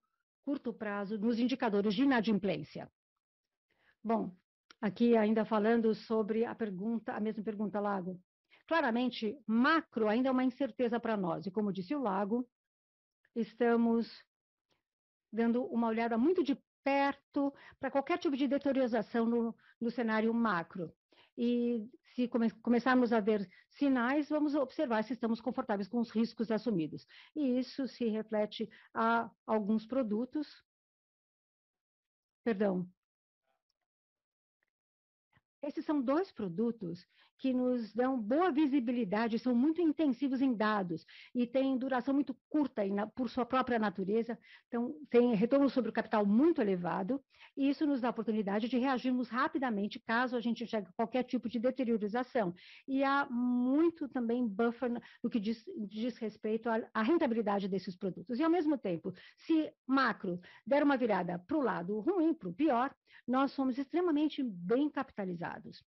curto prazo, nos indicadores de inadimplência. Bom, aqui ainda falando sobre a pergunta, a mesma pergunta, Lago. Claramente, macro ainda é uma incerteza para nós, e como disse o Lago, estamos dando uma olhada muito de perto para qualquer tipo de deterioração no, no cenário macro. E se come, começarmos a ver sinais, vamos observar se estamos confortáveis com os riscos assumidos. E isso se reflete a alguns produtos. Perdão, esses são dois produtos que nos dão boa visibilidade, são muito intensivos em dados e têm duração muito curta por sua própria natureza, então tem retorno sobre o capital muito elevado, e isso nos dá a oportunidade de reagirmos rapidamente caso a gente chegue a qualquer tipo de deteriorização. E há muito também buffer no que diz, diz respeito à, à rentabilidade desses produtos. E ao mesmo tempo, se macro der uma virada para o lado ruim, para o pior, nós somos extremamente bem capitalizados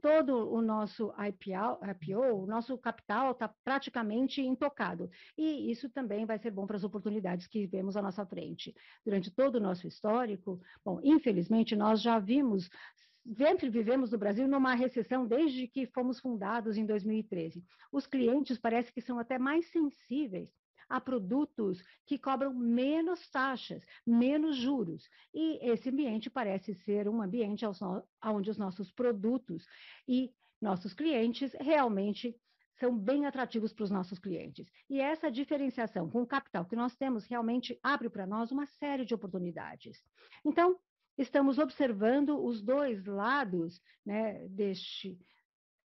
todo o nosso IPO, IPO o nosso capital está praticamente intocado. E isso também vai ser bom para as oportunidades que vemos à nossa frente. Durante todo o nosso histórico, bom, infelizmente, nós já vimos sempre vivemos no Brasil numa recessão desde que fomos fundados em 2013. Os clientes parece que são até mais sensíveis a produtos que cobram menos taxas, menos juros. E esse ambiente parece ser um ambiente onde os nossos produtos e nossos clientes realmente são bem atrativos para os nossos clientes. E essa diferenciação com o capital que nós temos realmente abre para nós uma série de oportunidades. Então, estamos observando os dois lados né, deste,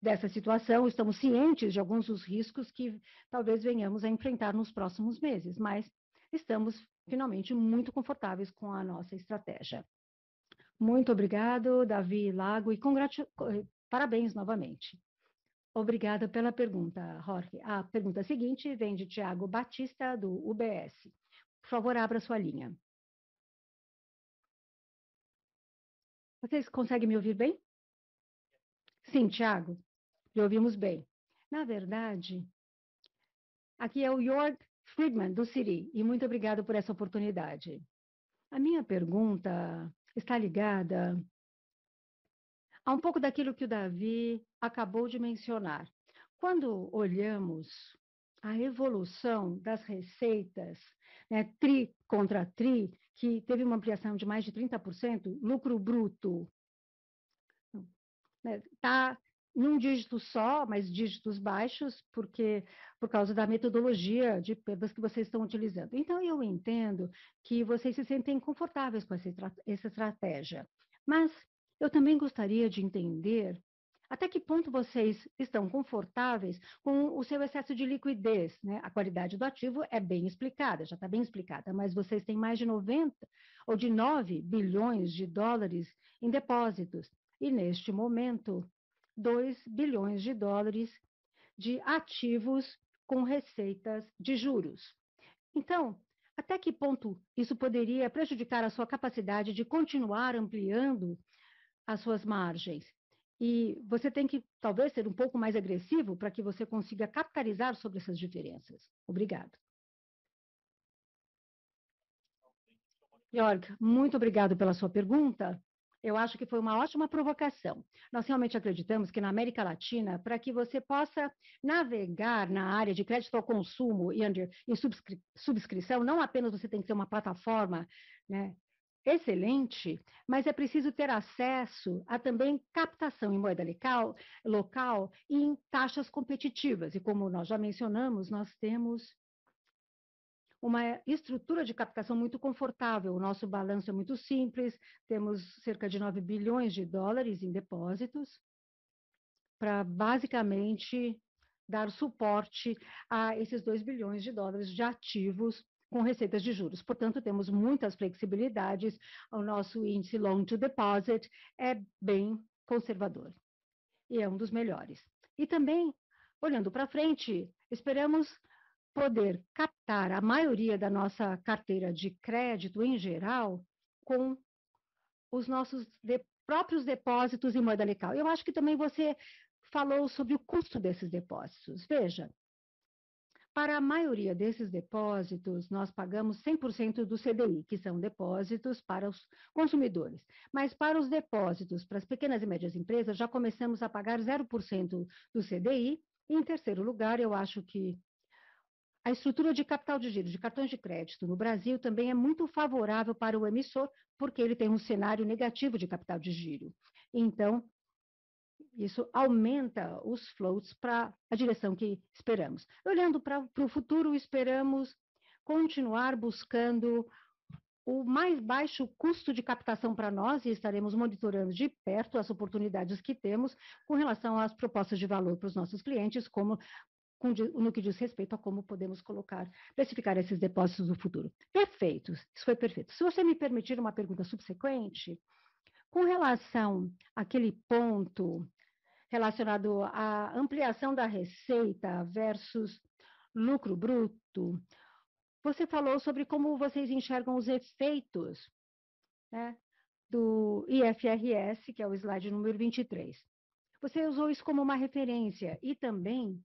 dessa situação, estamos cientes de alguns dos riscos que talvez venhamos a enfrentar nos próximos meses, mas estamos finalmente muito confortáveis com a nossa estratégia. Muito obrigado, Davi Lago, e parabéns novamente. Obrigada pela pergunta, Jorge. A pergunta seguinte vem de Tiago Batista, do UBS. Por favor, abra sua linha. Vocês conseguem me ouvir bem? Sim, Tiago. Ouvimos bem. Na verdade, aqui é o York Friedman, do Siri, e muito obrigado por essa oportunidade. A minha pergunta está ligada a um pouco daquilo que o Davi acabou de mencionar. Quando olhamos a evolução das receitas, né, tri contra tri, que teve uma ampliação de mais de 30%, lucro bruto está né, num dígito só, mas dígitos baixos, porque por causa da metodologia de perdas que vocês estão utilizando. Então, eu entendo que vocês se sentem confortáveis com essa, essa estratégia, mas eu também gostaria de entender até que ponto vocês estão confortáveis com o seu excesso de liquidez? Né? A qualidade do ativo é bem explicada, já está bem explicada, mas vocês têm mais de 90 ou de 9 bilhões de dólares em depósitos. E neste momento, 2 bilhões de dólares de ativos com receitas de juros. Então, até que ponto isso poderia prejudicar a sua capacidade de continuar ampliando as suas margens? E você tem que, talvez, ser um pouco mais agressivo para que você consiga capitalizar sobre essas diferenças. Obrigado. Jorg, muito obrigado pela sua pergunta. Eu acho que foi uma ótima provocação. Nós realmente acreditamos que na América Latina, para que você possa navegar na área de crédito ao consumo e, under, e subscri, subscrição, não apenas você tem que ter uma plataforma né, excelente, mas é preciso ter acesso a também captação em moeda local, local e em taxas competitivas. E como nós já mencionamos, nós temos uma estrutura de captação muito confortável. O nosso balanço é muito simples, temos cerca de 9 bilhões de dólares em depósitos, para basicamente dar suporte a esses 2 bilhões de dólares de ativos com receitas de juros. Portanto, temos muitas flexibilidades, o nosso índice loan to deposit é bem conservador e é um dos melhores. E também, olhando para frente, esperamos poder captar a maioria da nossa carteira de crédito em geral com os nossos de, próprios depósitos em moeda local. Eu acho que também você falou sobre o custo desses depósitos. Veja, Para a maioria desses depósitos, nós pagamos 100% do CDI, que são depósitos para os consumidores. Mas para os depósitos para as pequenas e médias empresas, já começamos a pagar 0% do CDI. Em terceiro lugar, eu acho que a estrutura de capital de giro de cartões de crédito no Brasil também é muito favorável para o emissor, porque ele tem um cenário negativo de capital de giro. Então, isso aumenta os floats para a direção que esperamos. Olhando para o futuro, esperamos continuar buscando o mais baixo custo de captação para nós e estaremos monitorando de perto as oportunidades que temos com relação às propostas de valor para os nossos clientes, como no que diz respeito a como podemos colocar, precificar esses depósitos no futuro. Perfeito, isso foi perfeito. Se você me permitir uma pergunta subsequente, com relação àquele ponto relacionado à ampliação da receita versus lucro bruto, você falou sobre como vocês enxergam os efeitos né, do IFRS, que é o slide número 23. Você usou isso como uma referência e também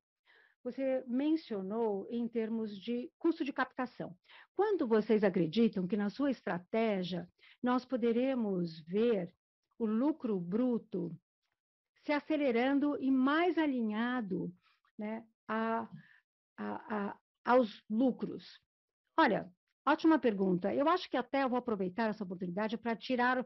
você mencionou em termos de custo de captação. Quando vocês acreditam que na sua estratégia nós poderemos ver o lucro bruto se acelerando e mais alinhado né, a, a, a, aos lucros? Olha, ótima pergunta. Eu acho que até eu vou aproveitar essa oportunidade para tirar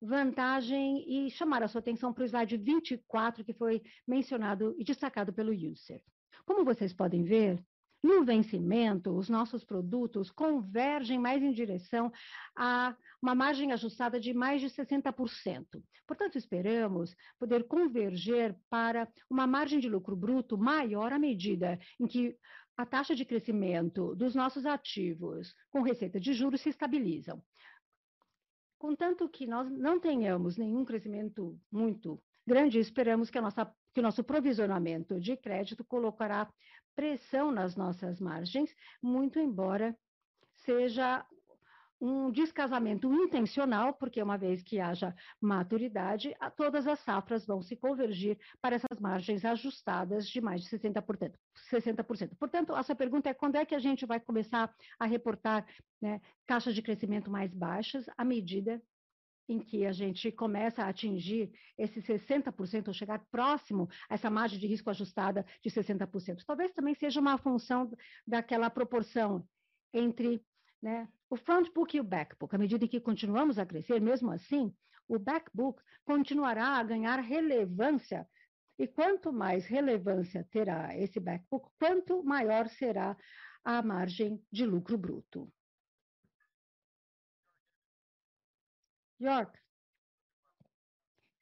vantagem e chamar a sua atenção para o slide 24, que foi mencionado e destacado pelo user. Como vocês podem ver, no vencimento, os nossos produtos convergem mais em direção a uma margem ajustada de mais de 60%. Portanto, esperamos poder converger para uma margem de lucro bruto maior à medida em que a taxa de crescimento dos nossos ativos com receita de juros se estabilizam. Contanto que nós não tenhamos nenhum crescimento muito grande, esperamos que, nossa, que o nosso provisionamento de crédito colocará pressão nas nossas margens, muito embora seja um descasamento intencional, porque uma vez que haja maturidade, todas as safras vão se convergir para essas margens ajustadas de mais de 60%. 60%. Portanto, essa pergunta é quando é que a gente vai começar a reportar né, taxas de crescimento mais baixas à medida em que a gente começa a atingir esse 60%, ou chegar próximo a essa margem de risco ajustada de 60%. Talvez também seja uma função daquela proporção entre né, o front book e o back book. À medida que continuamos a crescer, mesmo assim, o back book continuará a ganhar relevância. E quanto mais relevância terá esse back book, quanto maior será a margem de lucro bruto. York,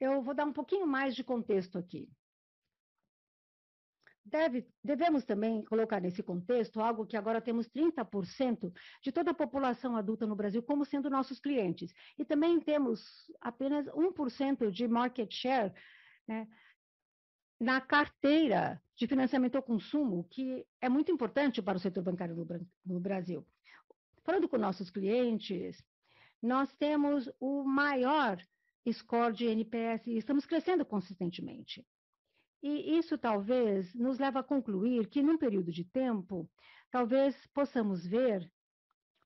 eu vou dar um pouquinho mais de contexto aqui. Deve, devemos também colocar nesse contexto algo que agora temos 30% de toda a população adulta no Brasil como sendo nossos clientes. E também temos apenas 1% de market share né, na carteira de financiamento ao consumo, que é muito importante para o setor bancário no, Brasil. Falando com nossos clientes, nós temos o maior score de NPS e estamos crescendo consistentemente. E isso talvez nos leva a concluir que, num período de tempo, talvez possamos ver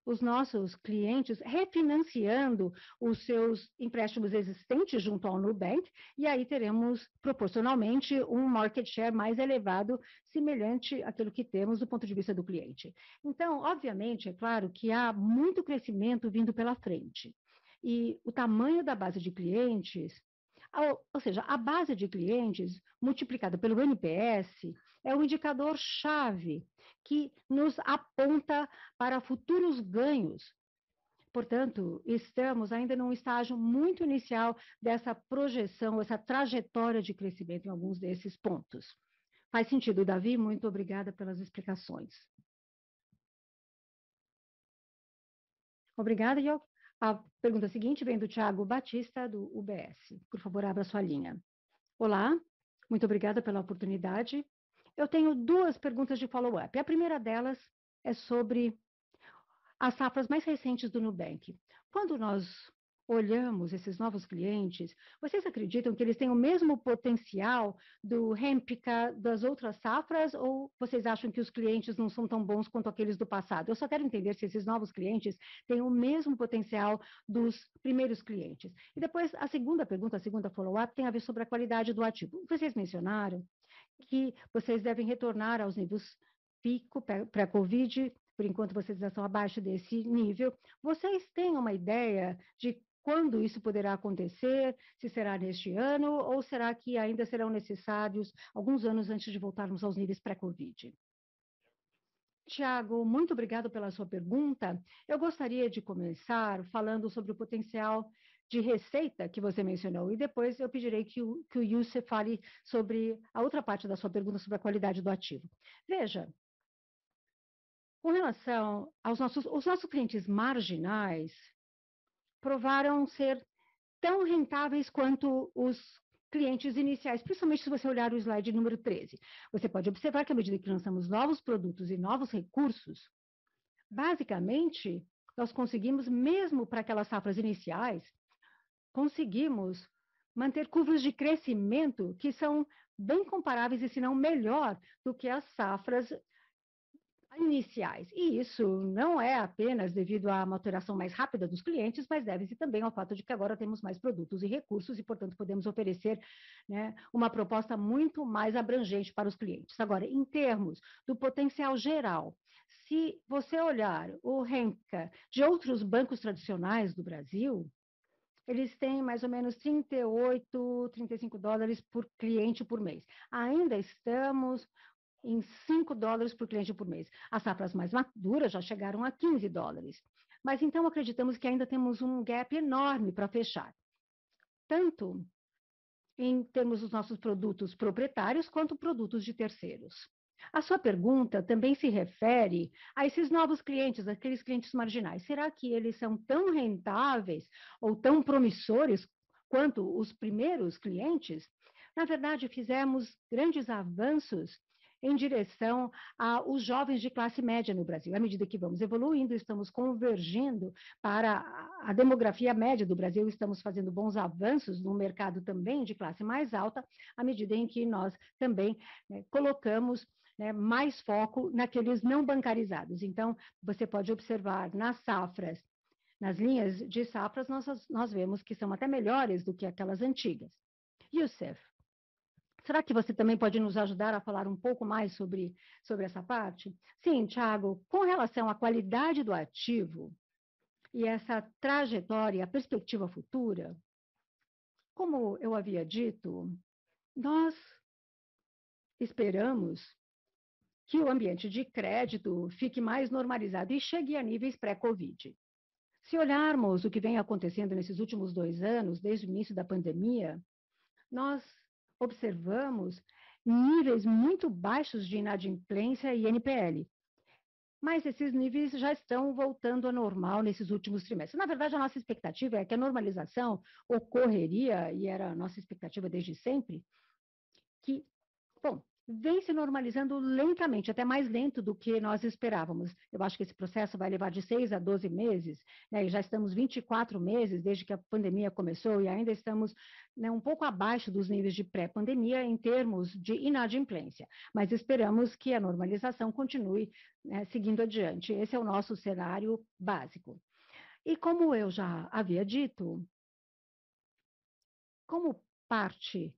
os nossos clientes refinanciando os seus empréstimos existentes junto ao Nubank, e aí teremos proporcionalmente um market share mais elevado, semelhante àquilo que temos do ponto de vista do cliente. Então, obviamente, é claro que há muito crescimento vindo pela frente. E o tamanho da base de clientes, ou seja, a base de clientes multiplicada pelo NPS é o indicador chave que nos aponta para futuros ganhos. Portanto, estamos ainda num estágio muito inicial dessa projeção, essa trajetória de crescimento em alguns desses pontos. Faz sentido, Davi? Muito obrigada pelas explicações. Obrigada, Yo. A pergunta seguinte vem do Tiago Batista, do UBS. Por favor, abra sua linha. Olá, muito obrigada pela oportunidade. Eu tenho duas perguntas de follow-up. A primeira delas é sobre as safras mais recentes do Nubank. Quando nós olhamos esses novos clientes, vocês acreditam que eles têm o mesmo potencial do Rempica das outras safras ou vocês acham que os clientes não são tão bons quanto aqueles do passado? Eu só quero entender se esses novos clientes têm o mesmo potencial dos primeiros clientes. E depois, a segunda pergunta, a segunda follow-up, tem a ver sobre a qualidade do ativo. Vocês mencionaram que vocês devem retornar aos níveis pico pré-Covid, por enquanto vocês estão abaixo desse nível. Vocês têm uma ideia de quando isso poderá acontecer? Se será neste ano ou será que ainda serão necessários alguns anos antes de voltarmos aos níveis pré-Covid? Tiago, muito obrigado pela sua pergunta. Eu gostaria de começar falando sobre o potencial de receita que você mencionou, e depois eu pedirei que o, que o fale sobre a outra parte da sua pergunta sobre a qualidade do ativo. Veja, com relação aos nossos, os nossos clientes marginais, provaram ser tão rentáveis quanto os clientes iniciais, principalmente se você olhar o slide número 13. Você pode observar que à medida que lançamos novos produtos e novos recursos, basicamente, nós conseguimos, mesmo para aquelas safras iniciais, conseguimos manter curvas de crescimento que são bem comparáveis, e se não melhor, do que as safras iniciais. E isso não é apenas devido à maturação mais rápida dos clientes, mas deve-se também ao fato de que agora temos mais produtos e recursos e, portanto, podemos oferecer né, uma proposta muito mais abrangente para os clientes. Agora, em termos do potencial geral, se você olhar o Renca de outros bancos tradicionais do Brasil, eles têm mais ou menos 38, 35 dólares por cliente por mês. Ainda estamos em 5 dólares por cliente por mês. As safras mais maduras já chegaram a 15 dólares. Mas então acreditamos que ainda temos um gap enorme para fechar. Tanto em termos dos nossos produtos proprietários quanto produtos de terceiros. A sua pergunta também se refere a esses novos clientes, aqueles clientes marginais. Será que eles são tão rentáveis ou tão promissores quanto os primeiros clientes? Na verdade, fizemos grandes avanços em direção aos jovens de classe média no Brasil. À medida que vamos evoluindo, estamos convergindo para a demografia média do Brasil, estamos fazendo bons avanços no mercado também de classe mais alta, à medida em que nós também né, colocamos né, mais foco naqueles não bancarizados. Então, você pode observar nas safras, nas linhas de safras, nós, nós vemos que são até melhores do que aquelas antigas. Youssef, Será que você também pode nos ajudar a falar um pouco mais sobre, sobre essa parte? Sim, Tiago, com relação à qualidade do ativo e essa trajetória, a perspectiva futura, como eu havia dito, nós esperamos que o ambiente de crédito fique mais normalizado e chegue a níveis pré-Covid. Se olharmos o que vem acontecendo nesses últimos dois anos, desde o início da pandemia, nós observamos níveis muito baixos de inadimplência e NPL. Mas esses níveis já estão voltando ao normal nesses últimos trimestres. Na verdade, a nossa expectativa é que a normalização ocorreria, e era a nossa expectativa desde sempre, que, bom, vem se normalizando lentamente, até mais lento do que nós esperávamos. Eu acho que esse processo vai levar de 6 a 12 meses, né, e já estamos 24 meses desde que a pandemia começou e ainda estamos né, um pouco abaixo dos níveis de pré-pandemia em termos de inadimplência. Mas esperamos que a normalização continue né, seguindo adiante. Esse é o nosso cenário básico. E como eu já havia dito, como parte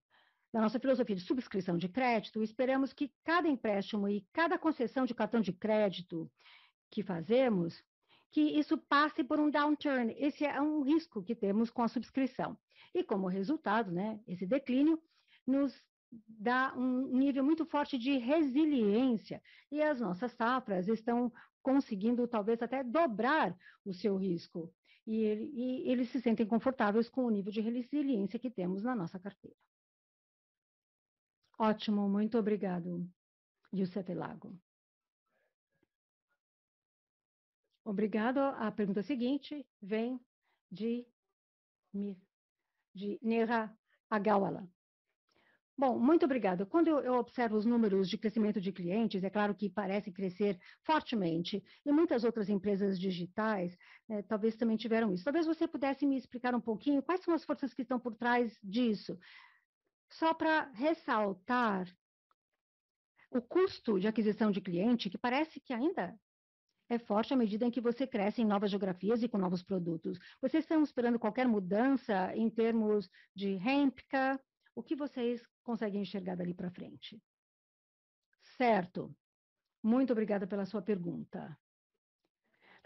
da nossa filosofia de subscrição de crédito, esperamos que cada empréstimo e cada concessão de cartão de crédito que fazemos, que isso passe por um downturn. Esse é um risco que temos com a subscrição. E como resultado, né, esse declínio nos dá um nível muito forte de resiliência e as nossas safras estão conseguindo talvez até dobrar o seu risco. E, e eles se sentem confortáveis com o nível de resiliência que temos na nossa carteira. Ótimo, muito obrigado, Giuseppe Lago. Obrigado. A pergunta seguinte vem de, de Nera Agawala. Bom, muito obrigada. Quando eu, eu, observo os números de crescimento de clientes, é claro que parece crescer fortemente, e muitas outras empresas digitais né, talvez também tiveram isso. Talvez você pudesse me explicar um pouquinho quais são as forças que estão por trás disso, só para ressaltar o custo de aquisição de cliente, que parece que ainda é forte à medida em que você cresce em novas geografias e com novos produtos. Vocês estão esperando qualquer mudança em termos de rempca? O que vocês conseguem enxergar dali para frente? Certo. Muito obrigada pela sua pergunta.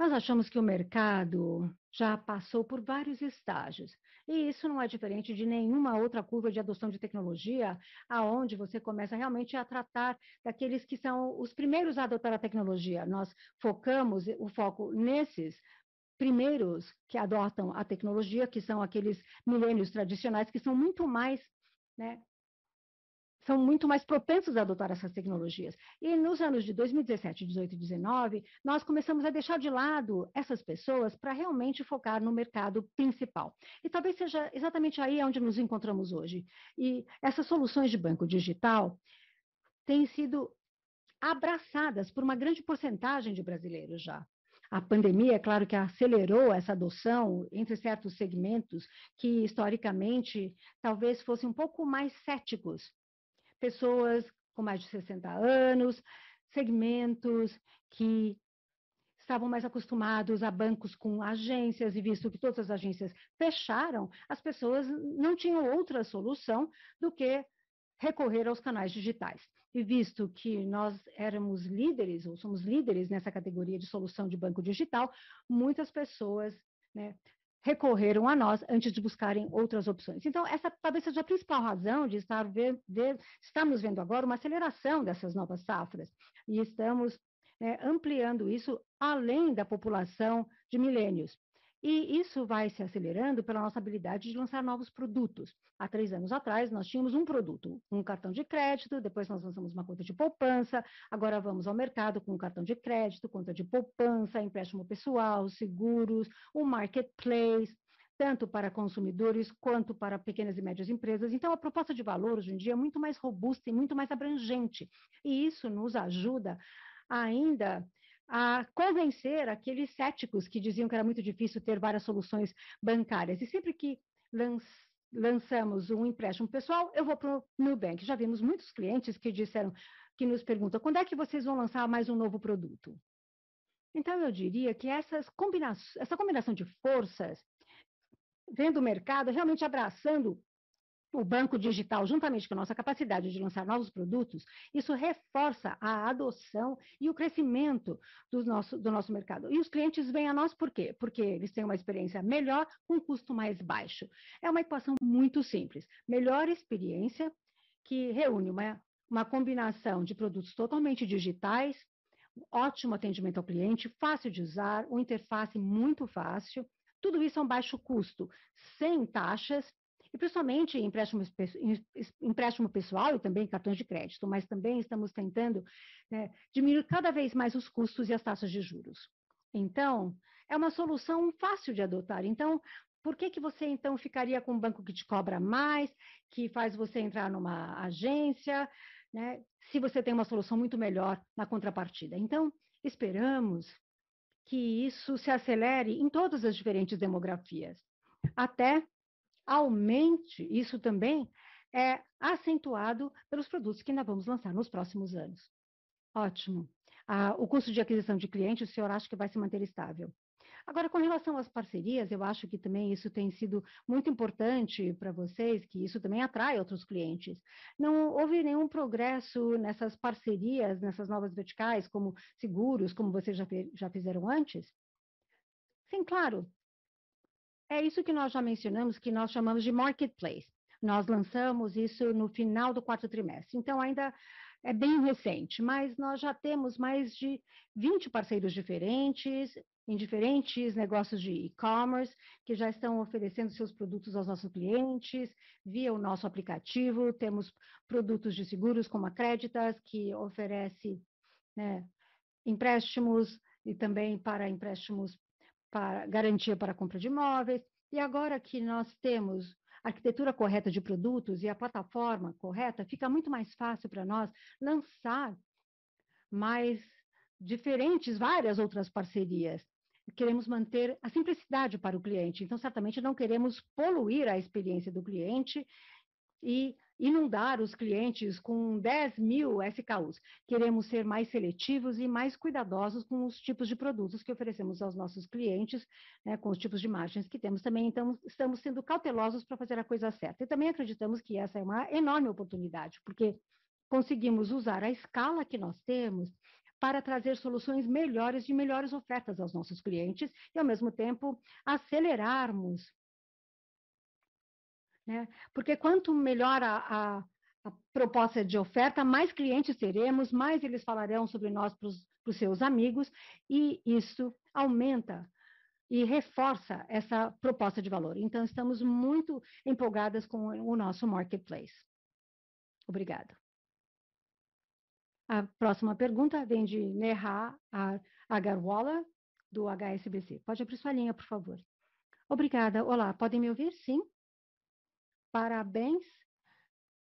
Nós achamos que o mercado já passou por vários estágios, e isso não é diferente de nenhuma outra curva de adoção de tecnologia, aonde você começa realmente a tratar daqueles que são os primeiros a adotar a tecnologia. Nós focamos o foco nesses primeiros que adotam a tecnologia, que são aqueles milênios tradicionais, que são muito mais né, são muito mais propensos a adotar essas tecnologias. E nos anos de 2017, 18 e 19, nós começamos a deixar de lado essas pessoas para realmente focar no mercado principal. E talvez seja exatamente aí onde nos encontramos hoje. E essas soluções de banco digital têm sido abraçadas por uma grande porcentagem de brasileiros já. A pandemia, é claro que acelerou essa adoção entre certos segmentos que, historicamente, talvez fossem um pouco mais céticos. Pessoas com mais de 60 anos, segmentos que estavam mais acostumados a bancos com agências, e visto que todas as agências fecharam, as pessoas não tinham outra solução do que recorrer aos canais digitais. E visto que nós éramos líderes, ou somos líderes nessa categoria de solução de banco digital, muitas pessoas né, recorreram a nós antes de buscarem outras opções. Então, essa talvez seja a principal razão de estar ver, estamos vendo agora uma aceleração dessas novas safras, e estamos né, ampliando isso além da população de milênios. E isso vai se acelerando pela nossa habilidade de lançar novos produtos. Há três anos atrás, nós tínhamos um produto, um cartão de crédito, depois nós lançamos uma conta de poupança, agora vamos ao mercado com um cartão de crédito, conta de poupança, empréstimo pessoal, seguros, um marketplace, tanto para consumidores quanto para pequenas e médias empresas. Então, a proposta de valor hoje em dia é muito mais robusta e muito mais abrangente. E isso nos ajuda ainda a convencer aqueles céticos que diziam que era muito difícil ter várias soluções bancárias. E sempre que lançamos um empréstimo pessoal, eu vou para o Nubank. Já vimos muitos clientes que disseram, que nos perguntam, quando é que vocês vão lançar mais um novo produto? Então, eu diria que essas combina essa combinação de forças, vendo o mercado realmente abraçando o banco digital, juntamente com a nossa capacidade de lançar novos produtos, isso reforça a adoção e o crescimento do nosso, do nosso mercado. E os clientes vêm a nós por quê? Porque eles têm uma experiência melhor com um custo mais baixo. É uma equação muito simples. Melhor experiência que reúne uma, uma combinação de produtos totalmente digitais, ótimo atendimento ao cliente, fácil de usar, uma interface muito fácil, tudo isso a um baixo custo, sem taxas e principalmente empréstimos, empréstimo pessoal e também cartões de crédito, mas também estamos tentando né, diminuir cada vez mais os custos e as taxas de juros. Então, é uma solução fácil de adotar. Então, por que, que você então ficaria com um banco que te cobra mais, que faz você entrar numa agência, né, se você tem uma solução muito melhor na contrapartida? Então, esperamos que isso se acelere em todas as diferentes demografias, até aumente, isso também é acentuado pelos produtos que ainda vamos lançar nos próximos anos. Ótimo. Ah, o custo de aquisição de clientes, o senhor acha que vai se manter estável? Agora, com relação às parcerias, eu acho que também isso tem sido muito importante para vocês, que isso também atrai outros clientes. Não houve nenhum progresso nessas parcerias, nessas novas verticais, como seguros, como vocês já, já fizeram antes? Sim, claro. É isso que nós já mencionamos, que nós chamamos de marketplace. Nós lançamos isso no final do quarto trimestre. Então, ainda é bem recente, mas nós já temos mais de 20 parceiros diferentes, em diferentes negócios de e-commerce, que já estão oferecendo seus produtos aos nossos clientes via o nosso aplicativo. Temos produtos de seguros como a Creditas, que oferece né, empréstimos e também para empréstimos para garantia para compra de imóveis. E agora que nós temos arquitetura correta de produtos e a plataforma correta, fica muito mais fácil para nós lançar mais diferentes, várias outras parcerias. Queremos manter a simplicidade para o cliente, então certamente não queremos poluir a experiência do cliente e inundar os clientes com 10 mil SKUs. Queremos ser mais seletivos e mais cuidadosos com os tipos de produtos que oferecemos aos nossos clientes, né, com os tipos de margens que temos também. Então, estamos sendo cautelosos para fazer a coisa certa. E também acreditamos que essa é uma enorme oportunidade, porque conseguimos usar a escala que nós temos para trazer soluções melhores e melhores ofertas aos nossos clientes e, ao mesmo tempo, acelerarmos né? Porque quanto melhor a, a, a, proposta de oferta, mais clientes teremos, mais eles falarão sobre nós para os seus amigos, e isso aumenta e reforça essa proposta de valor. Então, estamos muito empolgadas com o nosso marketplace. Obrigada. A próxima pergunta vem de Neha Agarwala, do HSBC. Pode abrir sua linha, por favor. Obrigada. Olá, podem me ouvir? Sim? Parabéns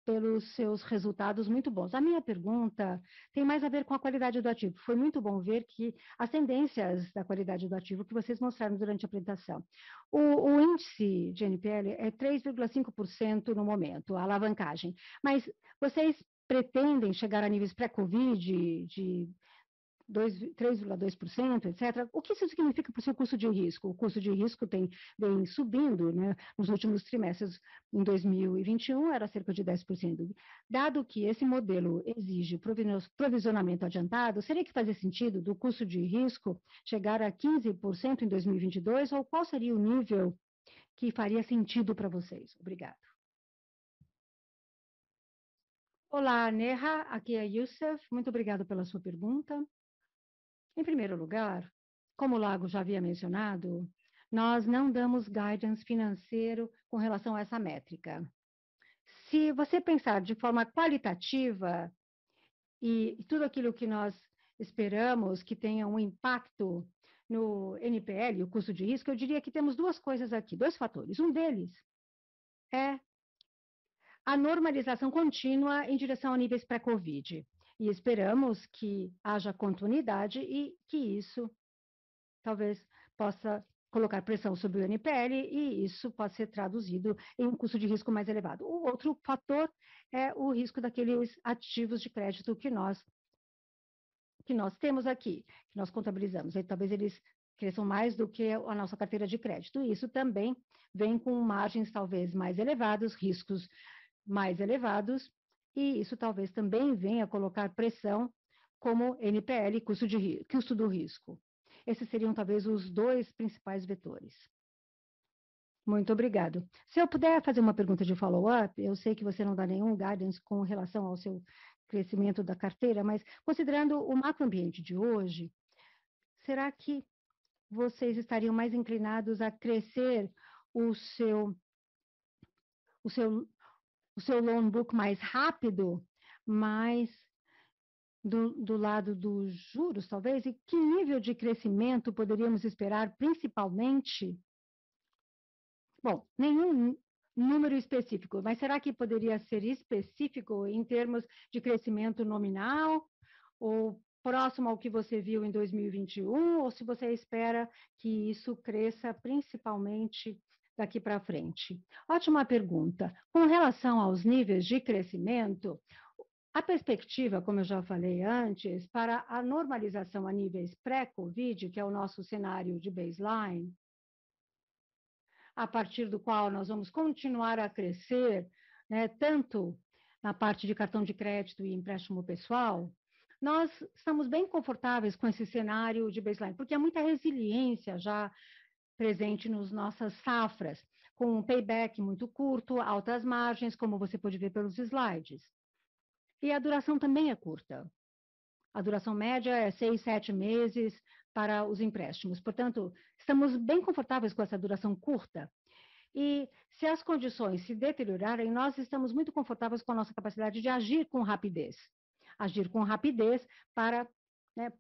pelos seus resultados muito bons. A minha pergunta tem mais a ver com a qualidade do ativo. Foi muito bom ver que as tendências da qualidade do ativo que vocês mostraram durante a apresentação. O, o índice de NPL é 3,5% no momento, a alavancagem. Mas vocês pretendem chegar a níveis pré-Covid de 3,2%, etc. O que isso significa para o seu custo de risco? O custo de risco tem, vem subindo né, nos últimos trimestres. Em 2021, era cerca de 10%. Dado que esse modelo exige provisionamento adiantado, seria que fazia sentido do custo de risco chegar a 15% em 2022? Ou qual seria o nível que faria sentido para vocês? Obrigado. Olá, Neha, aqui é Youssef. Muito obrigado pela sua pergunta. Em primeiro lugar, como o Lago já havia mencionado, nós não damos guidance financeiro com relação a essa métrica. Se você pensar de forma qualitativa e tudo aquilo que nós esperamos que tenha um impacto no NPL, o custo de risco, eu diria que temos duas coisas aqui, dois fatores. Um deles é a normalização contínua em direção a níveis pré-Covid e esperamos que haja continuidade e que isso talvez possa colocar pressão sobre o NPL e isso pode ser traduzido em um custo de risco mais elevado. O outro fator é o risco daqueles ativos de crédito que nós que nós temos aqui, que nós contabilizamos. E talvez eles cresçam mais do que a nossa carteira de crédito. E isso também vem com margens talvez mais elevadas, riscos mais elevados, e isso talvez também venha colocar pressão como NPL, custo, de, custo do risco. Esses seriam talvez os dois principais vetores. Muito obrigado. Se eu puder fazer uma pergunta de follow-up, eu sei que você não dá nenhum guidance com relação ao seu crescimento da carteira, mas considerando o macroambiente de hoje, será que vocês estariam mais inclinados a crescer o seu, o seu o seu loan book mais rápido, mais do, do, lado dos juros, talvez? E que nível de crescimento poderíamos esperar, principalmente? Bom, nenhum número específico, mas será que poderia ser específico em termos de crescimento nominal? Ou próximo ao que você viu em 2021? Ou se você espera que isso cresça principalmente daqui para frente? Ótima pergunta. Com relação aos níveis de crescimento, a perspectiva, como eu já falei antes, para a normalização a níveis pré-Covid, que é o nosso cenário de baseline, a partir do qual nós vamos continuar a crescer, né, tanto na parte de cartão de crédito e empréstimo pessoal, nós estamos bem confortáveis com esse cenário de baseline, porque há muita resiliência já presente nas nossas safras, com um payback muito curto, altas margens, como você pode ver pelos slides. E a duração também é curta. A duração média é seis, sete meses para os empréstimos. Portanto, estamos bem confortáveis com essa duração curta. E se as condições se deteriorarem, nós estamos muito confortáveis com a nossa capacidade de agir com rapidez. Agir com rapidez para né,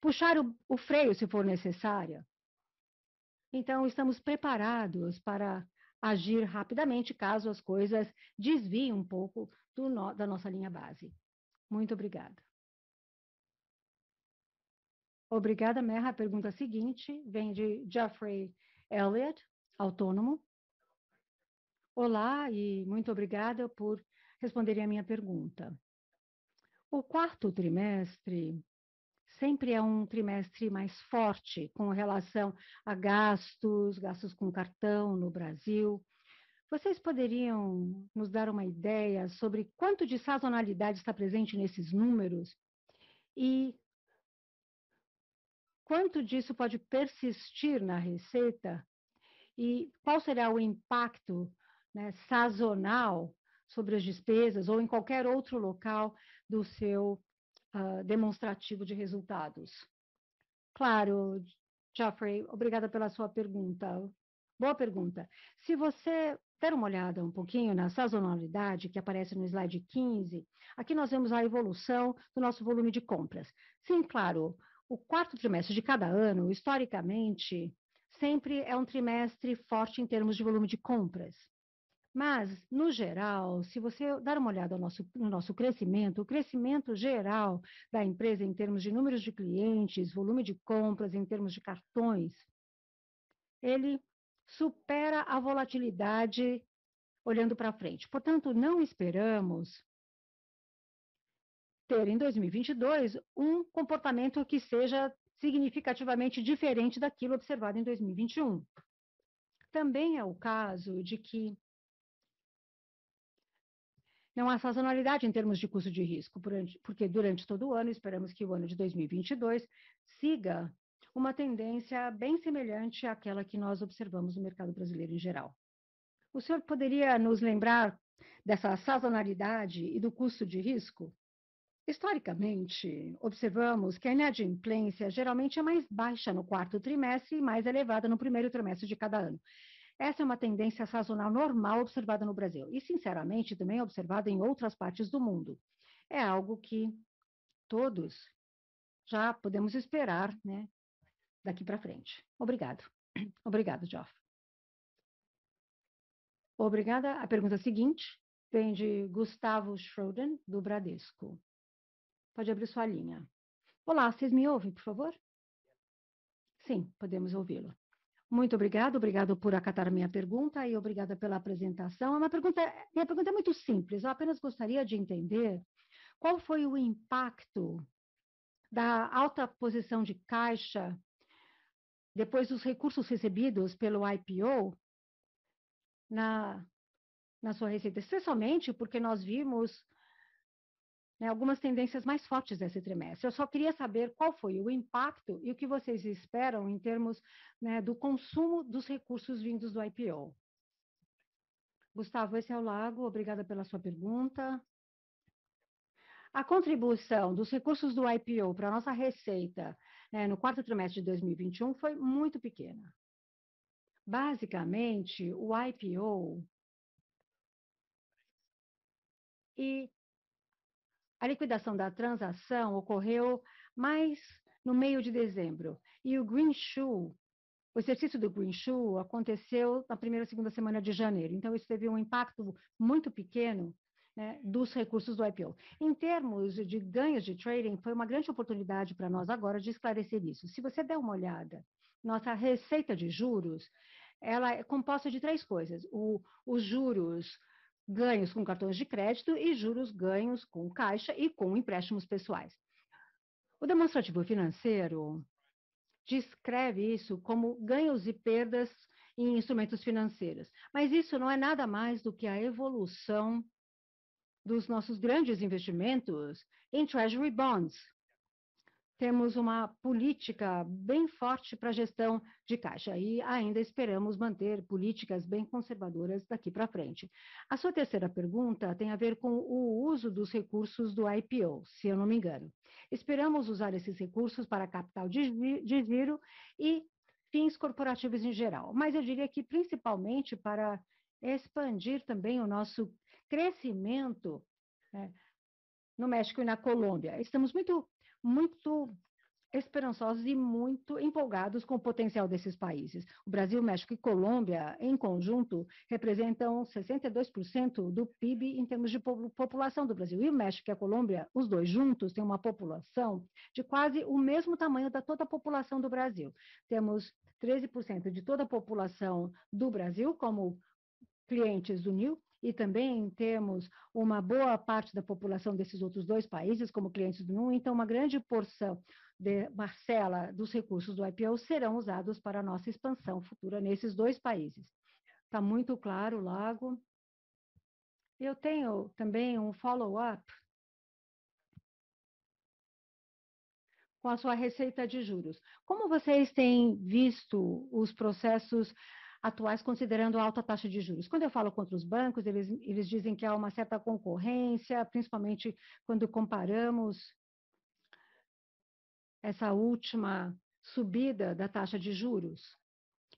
puxar o, o freio, se for necessário. Então, estamos preparados para agir rapidamente caso as coisas desviem um pouco no, da nossa linha base. Muito obrigada. Obrigada, Merra. A pergunta seguinte vem de Jeffrey Elliott, autônomo. Olá e muito obrigada por responderem a minha pergunta. O quarto trimestre sempre é um trimestre mais forte com relação a gastos, gastos com cartão no Brasil. Vocês poderiam nos dar uma ideia sobre quanto de sazonalidade está presente nesses números e quanto disso pode persistir na receita e qual será o impacto né, sazonal sobre as despesas ou em qualquer outro local do seu uh, demonstrativo de resultados? Claro, Geoffrey, obrigada pela sua pergunta. Boa pergunta. Se você der uma olhada um pouquinho na sazonalidade que aparece no slide 15, aqui nós vemos a evolução do nosso volume de compras. Sim, claro, o quarto trimestre de cada ano, historicamente, sempre é um trimestre forte em termos de volume de compras. Mas, no geral, se você dar uma olhada no nosso, no nosso crescimento, o crescimento geral da empresa em termos de números de clientes, volume de compras, em termos de cartões, ele supera a volatilidade olhando para frente. Portanto, não esperamos ter em 2022 um comportamento que seja significativamente diferente daquilo observado em 2021. Também é o caso de que não há sazonalidade em termos de custo de risco, porque durante todo o ano esperamos que o ano de 2022 siga uma tendência bem semelhante àquela que nós observamos no mercado brasileiro em geral. O senhor poderia nos lembrar dessa sazonalidade e do custo de risco? Historicamente, observamos que a inadimplência geralmente é mais baixa no quarto trimestre e mais elevada no primeiro trimestre de cada ano. Essa é uma tendência sazonal normal observada no Brasil e, sinceramente, também observada em outras partes do mundo. É algo que todos já podemos esperar, né, daqui para frente. Obrigado. Obrigado, Geoff. Obrigada. A pergunta seguinte vem de Gustavo Schroden, do Bradesco. Pode abrir sua linha. Olá, vocês me ouvem, por favor? Sim, podemos ouvi-lo. Muito obrigado, obrigado por acatar minha pergunta e obrigada pela apresentação. É pergunta, minha pergunta é muito simples, eu apenas gostaria de entender qual foi o impacto da alta posição de caixa depois dos recursos recebidos pelo IPO na, na sua receita, especialmente porque nós vimos né, algumas tendências mais fortes desse trimestre. Eu só queria saber qual foi o impacto e o que vocês esperam em termos né, do consumo dos recursos vindos do IPO. Gustavo, esse é o Lago, obrigada pela sua pergunta. A contribuição dos recursos do IPO para a nossa receita né, no quarto trimestre de 2021 foi muito pequena. Basicamente, o IPO e a liquidação da transação ocorreu mais no meio de dezembro. E o Green Shoe, o exercício do Green Shoe aconteceu na primeira segunda semana de janeiro. Então, isso teve um impacto muito pequeno né, dos recursos do IPO. Em termos de ganhos de trading, foi uma grande oportunidade para nós agora de esclarecer isso. Se você der uma olhada, nossa receita de juros, ela é composta de três coisas. O, os juros ganhos com cartões de crédito e juros ganhos com caixa e com empréstimos pessoais. O demonstrativo financeiro descreve isso como ganhos e perdas em instrumentos financeiros, mas isso não é nada mais do que a evolução dos nossos grandes investimentos em Treasury Bonds, temos uma política bem forte para a gestão de caixa e ainda esperamos manter políticas bem conservadoras daqui para frente. A sua terceira pergunta tem a ver com o uso dos recursos do IPO, se eu não me engano. Esperamos usar esses recursos para capital de, giro e fins corporativos em geral, mas eu diria que principalmente para expandir também o nosso crescimento né, no México e na Colômbia. Estamos muito muito esperançosos e muito empolgados com o potencial desses países. O Brasil, México e Colômbia, em conjunto, representam 62% do PIB em termos de população do Brasil. E o México e a Colômbia, os dois juntos, têm uma população de quase o mesmo tamanho da toda a população do Brasil. Temos 13% de toda a população do Brasil como clientes do NIL e também temos uma boa parte da população desses outros dois países como clientes do NIL, então uma grande porção de parcela dos recursos do IPO serão usados para a nossa expansão futura nesses dois países. Está muito claro, Lago. Eu tenho também um follow-up com a sua receita de juros. Como vocês têm visto os processos atuais considerando a alta taxa de juros. Quando eu falo contra os bancos, eles, eles dizem que há uma certa concorrência, principalmente quando comparamos essa última subida da taxa de juros.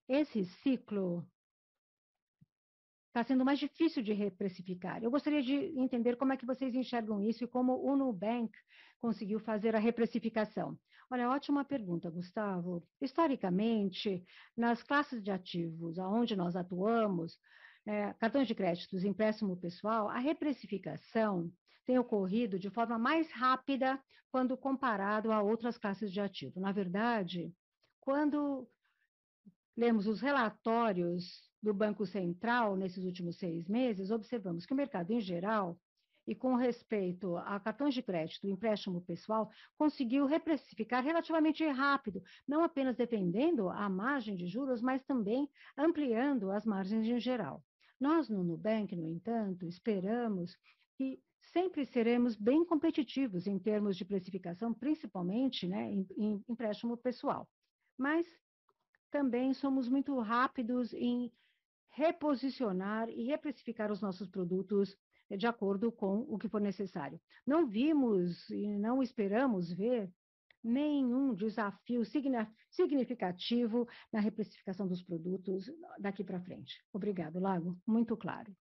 Esse ciclo está sendo mais difícil de reprecificar. Eu gostaria de entender como é que vocês enxergam isso e como o Nubank conseguiu fazer a reprecificação. Olha, ótima pergunta, Gustavo. Historicamente, nas classes de ativos onde nós atuamos, é, cartões de créditos, empréstimo pessoal, a reprecificação tem ocorrido de forma mais rápida quando comparado a outras classes de ativo. Na verdade, quando lemos os relatórios do Banco Central nesses últimos seis meses, observamos que o mercado em geral e com respeito a cartões de crédito, empréstimo pessoal, conseguiu reprecificar relativamente rápido, não apenas defendendo a margem de juros, mas também ampliando as margens em geral. Nós, no Nubank, no entanto, esperamos que sempre seremos bem competitivos em termos de precificação, principalmente né, em, em empréstimo pessoal. Mas também somos muito rápidos em reposicionar e reprecificar os nossos produtos de acordo com o que for necessário. Não vimos e não esperamos ver nenhum desafio significativo na reprecificação dos produtos daqui para frente. Obrigado, Lago. Muito claro.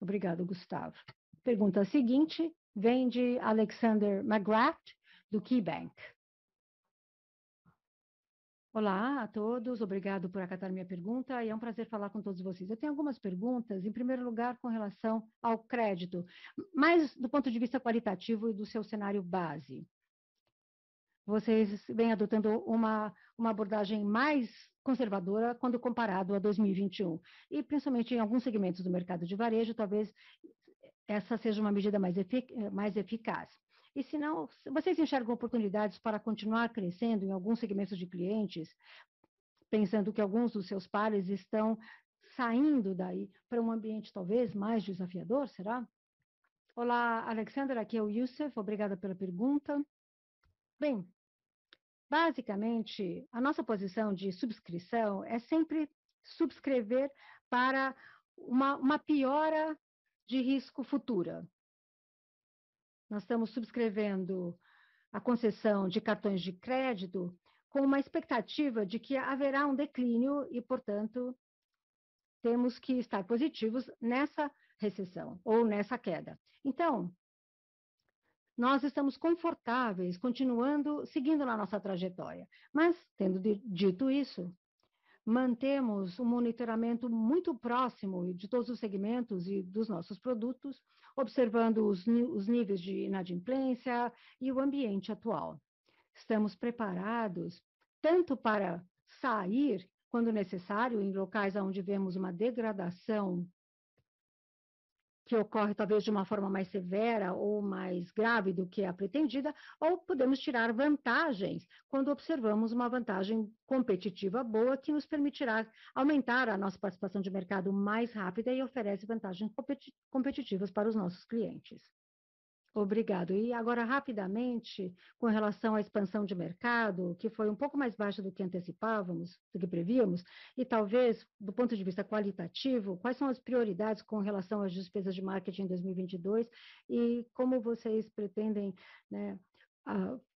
Obrigado, Gustavo. Pergunta seguinte vem de Alexander McGrath, do KeyBank. Olá a todos, obrigado por acatar minha pergunta e é um prazer falar com todos vocês. Eu tenho algumas perguntas, em primeiro lugar, com relação ao crédito, mas do ponto de vista qualitativo e do seu cenário base. Vocês vêm adotando uma, uma abordagem mais conservadora quando comparado a 2021, e principalmente em alguns segmentos do mercado de varejo, talvez essa seja uma medida mais, efic mais eficaz. E se não, vocês enxergam oportunidades para continuar crescendo em alguns segmentos de clientes, pensando que alguns dos seus pares estão saindo daí para um ambiente talvez mais desafiador, será? Olá, Alexandra, aqui é o Youssef, obrigada pela pergunta. Bem, basicamente, a nossa posição de subscrição é sempre subscrever para uma, uma piora de risco futura. Nós estamos subscrevendo a concessão de cartões de crédito com uma expectativa de que haverá um declínio e, portanto, temos que estar positivos nessa recessão ou nessa queda. Então, nós estamos confortáveis, continuando, seguindo na nossa trajetória. Mas, tendo dito isso, mantemos um monitoramento muito próximo de todos os segmentos e dos nossos produtos, observando os, os níveis de inadimplência e o ambiente atual. Estamos preparados tanto para sair, quando necessário, em locais onde vemos uma degradação que ocorre talvez de uma forma mais severa ou mais grave do que a pretendida, ou podemos tirar vantagens quando observamos uma vantagem competitiva boa que nos permitirá aumentar a nossa participação de mercado mais rápida e oferece vantagens competitivas para os nossos clientes. Obrigado. E agora, rapidamente, com relação à expansão de mercado, que foi um pouco mais baixa do que antecipávamos, do que prevíamos, e talvez, do ponto de vista qualitativo, quais são as prioridades com relação às despesas de marketing em 2022 e como vocês pretendem né,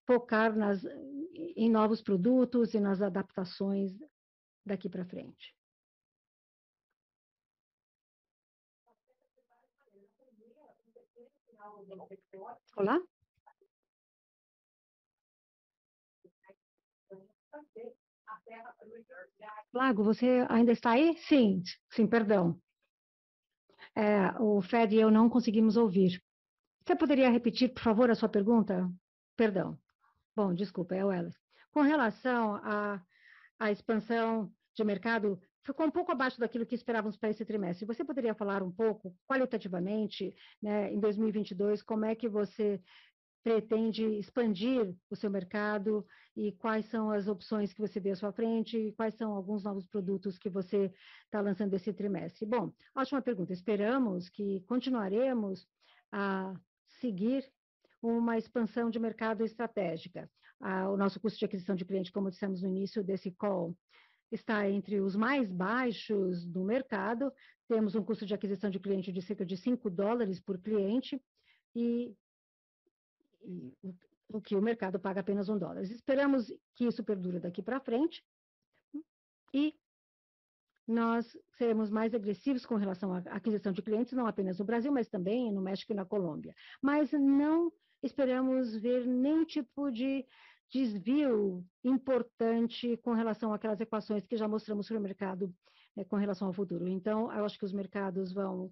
focar nas, em novos produtos e nas adaptações daqui para frente? Olá? Lago, você ainda está aí? Sim, sim, perdão. É, o Fred e eu não conseguimos ouvir. Você poderia repetir, por favor, a sua pergunta? Perdão. Bom, desculpa, é o Ellis. Com relação à, à expansão de mercado, ficou um pouco abaixo daquilo que esperávamos para esse trimestre. Você poderia falar um pouco, qualitativamente, né, em 2022, como é que você pretende expandir o seu mercado e quais são as opções que você vê à sua frente e quais são alguns novos produtos que você está lançando esse trimestre. Bom, ótima pergunta. Esperamos que continuaremos a seguir uma expansão de mercado estratégica. Ah, o nosso custo de aquisição de cliente, como dissemos no início desse call, está entre os mais baixos do mercado. Temos um custo de aquisição de cliente de cerca de 5 dólares por cliente e, e o que o mercado paga apenas um dólar. Esperamos que isso perdure daqui para frente e nós seremos mais agressivos com relação à aquisição de clientes, não apenas no Brasil, mas também no México e na Colômbia. Mas não esperamos ver nenhum tipo de desvio importante com relação àquelas equações que já mostramos sobre o mercado né, com relação ao futuro. Então, eu acho que os mercados vão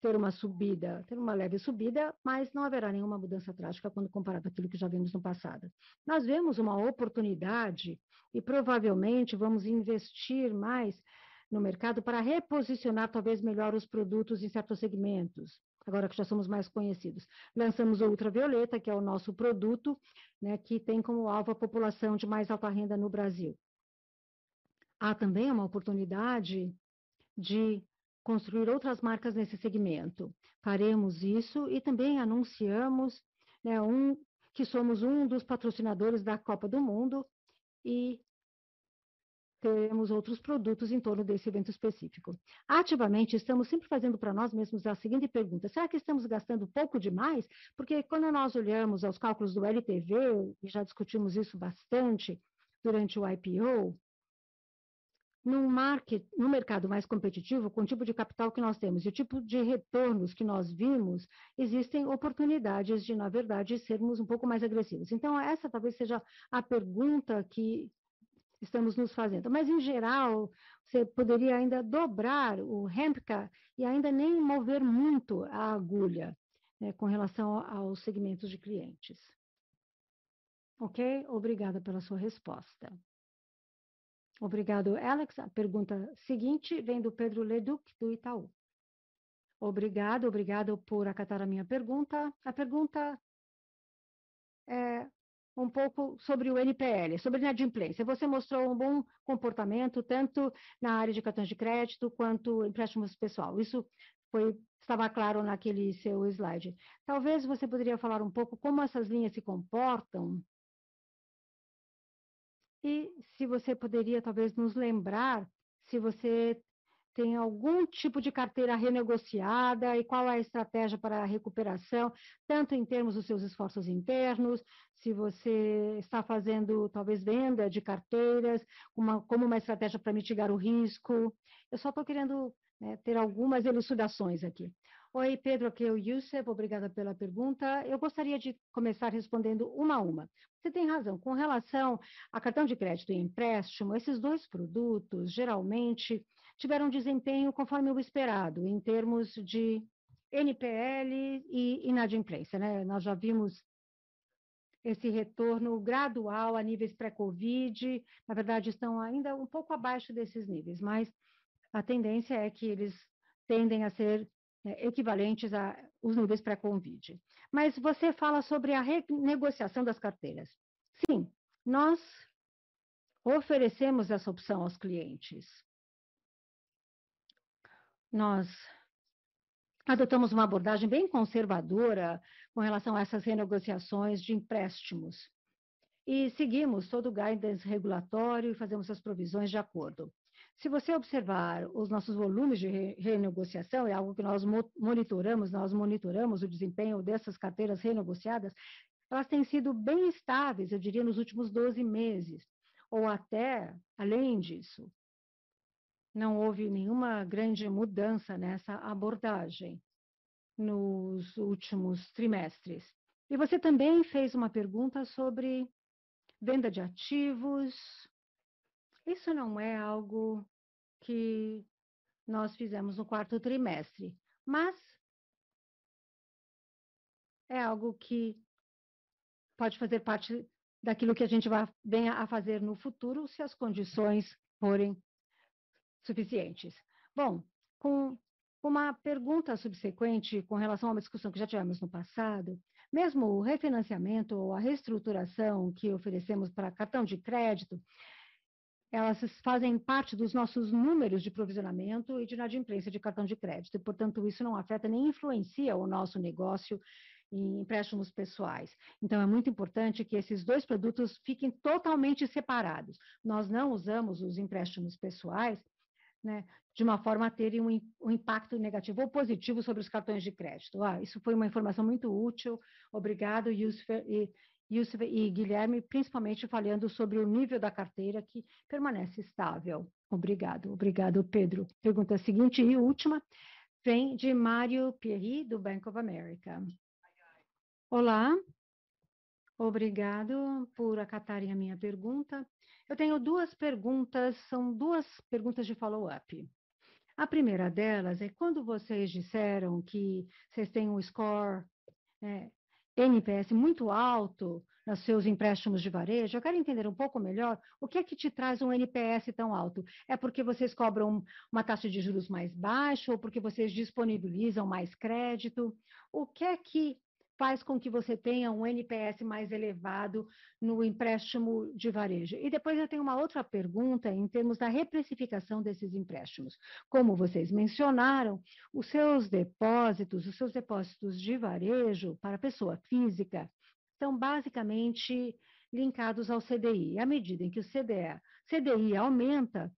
ter uma subida, ter uma leve subida, mas não haverá nenhuma mudança trágica quando comparado com aquilo que já vimos no passado. Nós vemos uma oportunidade e provavelmente vamos investir mais no mercado para reposicionar talvez melhor os produtos em certos segmentos agora que já somos mais conhecidos. Lançamos o Ultravioleta, que é o nosso produto, né, que tem como alvo a população de mais alta renda no Brasil. Há também uma oportunidade de construir outras marcas nesse segmento. Faremos isso e também anunciamos né, um, que somos um dos patrocinadores da Copa do Mundo e teremos outros produtos em torno desse evento específico. Ativamente, estamos sempre fazendo para nós mesmos a seguinte pergunta: será que estamos gastando pouco demais? Porque quando nós olhamos aos cálculos do LTV, e já discutimos isso bastante durante o IPO, no, market, no mercado mais competitivo, com o tipo de capital que nós temos e o tipo de retornos que nós vimos, existem oportunidades de, na verdade, sermos um pouco mais agressivos. Então, essa talvez seja a pergunta que estamos nos fazendo. Mas, em geral, você poderia ainda dobrar o Hempka e ainda nem mover muito a agulha né, com relação aos segmentos de clientes. Ok? Obrigada pela sua resposta. Obrigado, Alex. A pergunta seguinte vem do Pedro Leduc, do Itaú. Obrigado, obrigado por acatar a minha pergunta. A pergunta é um pouco sobre o NPL, sobre inadimplência. Você mostrou um bom comportamento, tanto na área de cartões de crédito quanto empréstimos pessoal. Isso foi, estava claro naquele seu slide. Talvez você poderia falar um pouco como essas linhas se comportam e se você poderia talvez nos lembrar se você tem algum tipo de carteira renegociada e qual a estratégia para a recuperação, tanto em termos dos seus esforços internos, se você está fazendo talvez venda de carteiras, uma, como uma estratégia para mitigar o risco. Eu só estou querendo né, ter algumas elucidações aqui. Oi, Pedro, aqui é o Youssef, obrigada pela pergunta. Eu gostaria de começar respondendo uma a uma. Você tem razão, com relação a cartão de crédito e empréstimo, esses dois produtos, geralmente, tiveram desempenho conforme o esperado, em termos de NPL e inadimplência. Né? Nós já vimos esse retorno gradual a níveis pré-Covid, na verdade estão ainda um pouco abaixo desses níveis, mas a tendência é que eles tendem a ser né, equivalentes aos níveis pré-Covid. Mas você fala sobre a renegociação das carteiras. Sim, nós oferecemos essa opção aos clientes nós adotamos uma abordagem bem conservadora com relação a essas renegociações de empréstimos. E seguimos todo o guidance regulatório e fazemos as provisões de acordo. Se você observar os nossos volumes de renegociação, é algo que nós monitoramos, nós monitoramos o desempenho dessas carteiras renegociadas, elas têm sido bem estáveis, eu diria, nos últimos 12 meses, ou até além disso não houve nenhuma grande mudança nessa abordagem nos últimos trimestres. E você também fez uma pergunta sobre venda de ativos. Isso não é algo que nós fizemos no quarto trimestre, mas é algo que pode fazer parte daquilo que a gente vai venha a fazer no futuro, se as condições forem suficientes. Bom, com uma pergunta subsequente com relação a uma discussão que já tivemos no passado, mesmo o refinanciamento ou a reestruturação que oferecemos para cartão de crédito, elas fazem parte dos nossos números de provisionamento e de inadimplência de cartão de crédito, e, portanto, isso não afeta nem influencia o nosso negócio em empréstimos pessoais. Então, é muito importante que esses dois produtos fiquem totalmente separados. Nós não usamos os empréstimos pessoais né, de uma forma a terem um, um, impacto negativo ou positivo sobre os cartões de crédito. Ah, isso foi uma informação muito útil. Obrigado, Yusuf e, e Guilherme, principalmente falando sobre o nível da carteira que permanece estável. Obrigado. Obrigado, Pedro. Pergunta seguinte e última vem de Mário Pierri, do Bank of America. Olá, obrigado por acatarem a minha pergunta. Eu tenho duas perguntas, são duas perguntas de follow-up. A primeira delas é quando vocês disseram que vocês têm um score é, NPS muito alto nos seus empréstimos de varejo, eu quero entender um pouco melhor o que é que te traz um NPS tão alto. É porque vocês cobram uma taxa de juros mais baixa ou porque vocês disponibilizam mais crédito? O que é que faz com que você tenha um NPS mais elevado no empréstimo de varejo. E depois eu tenho uma outra pergunta em termos da reprecificação desses empréstimos. Como vocês mencionaram, os seus depósitos, os seus depósitos de varejo para pessoa física, são basicamente linkados ao CDI. À medida em que o CDI, CDI aumenta,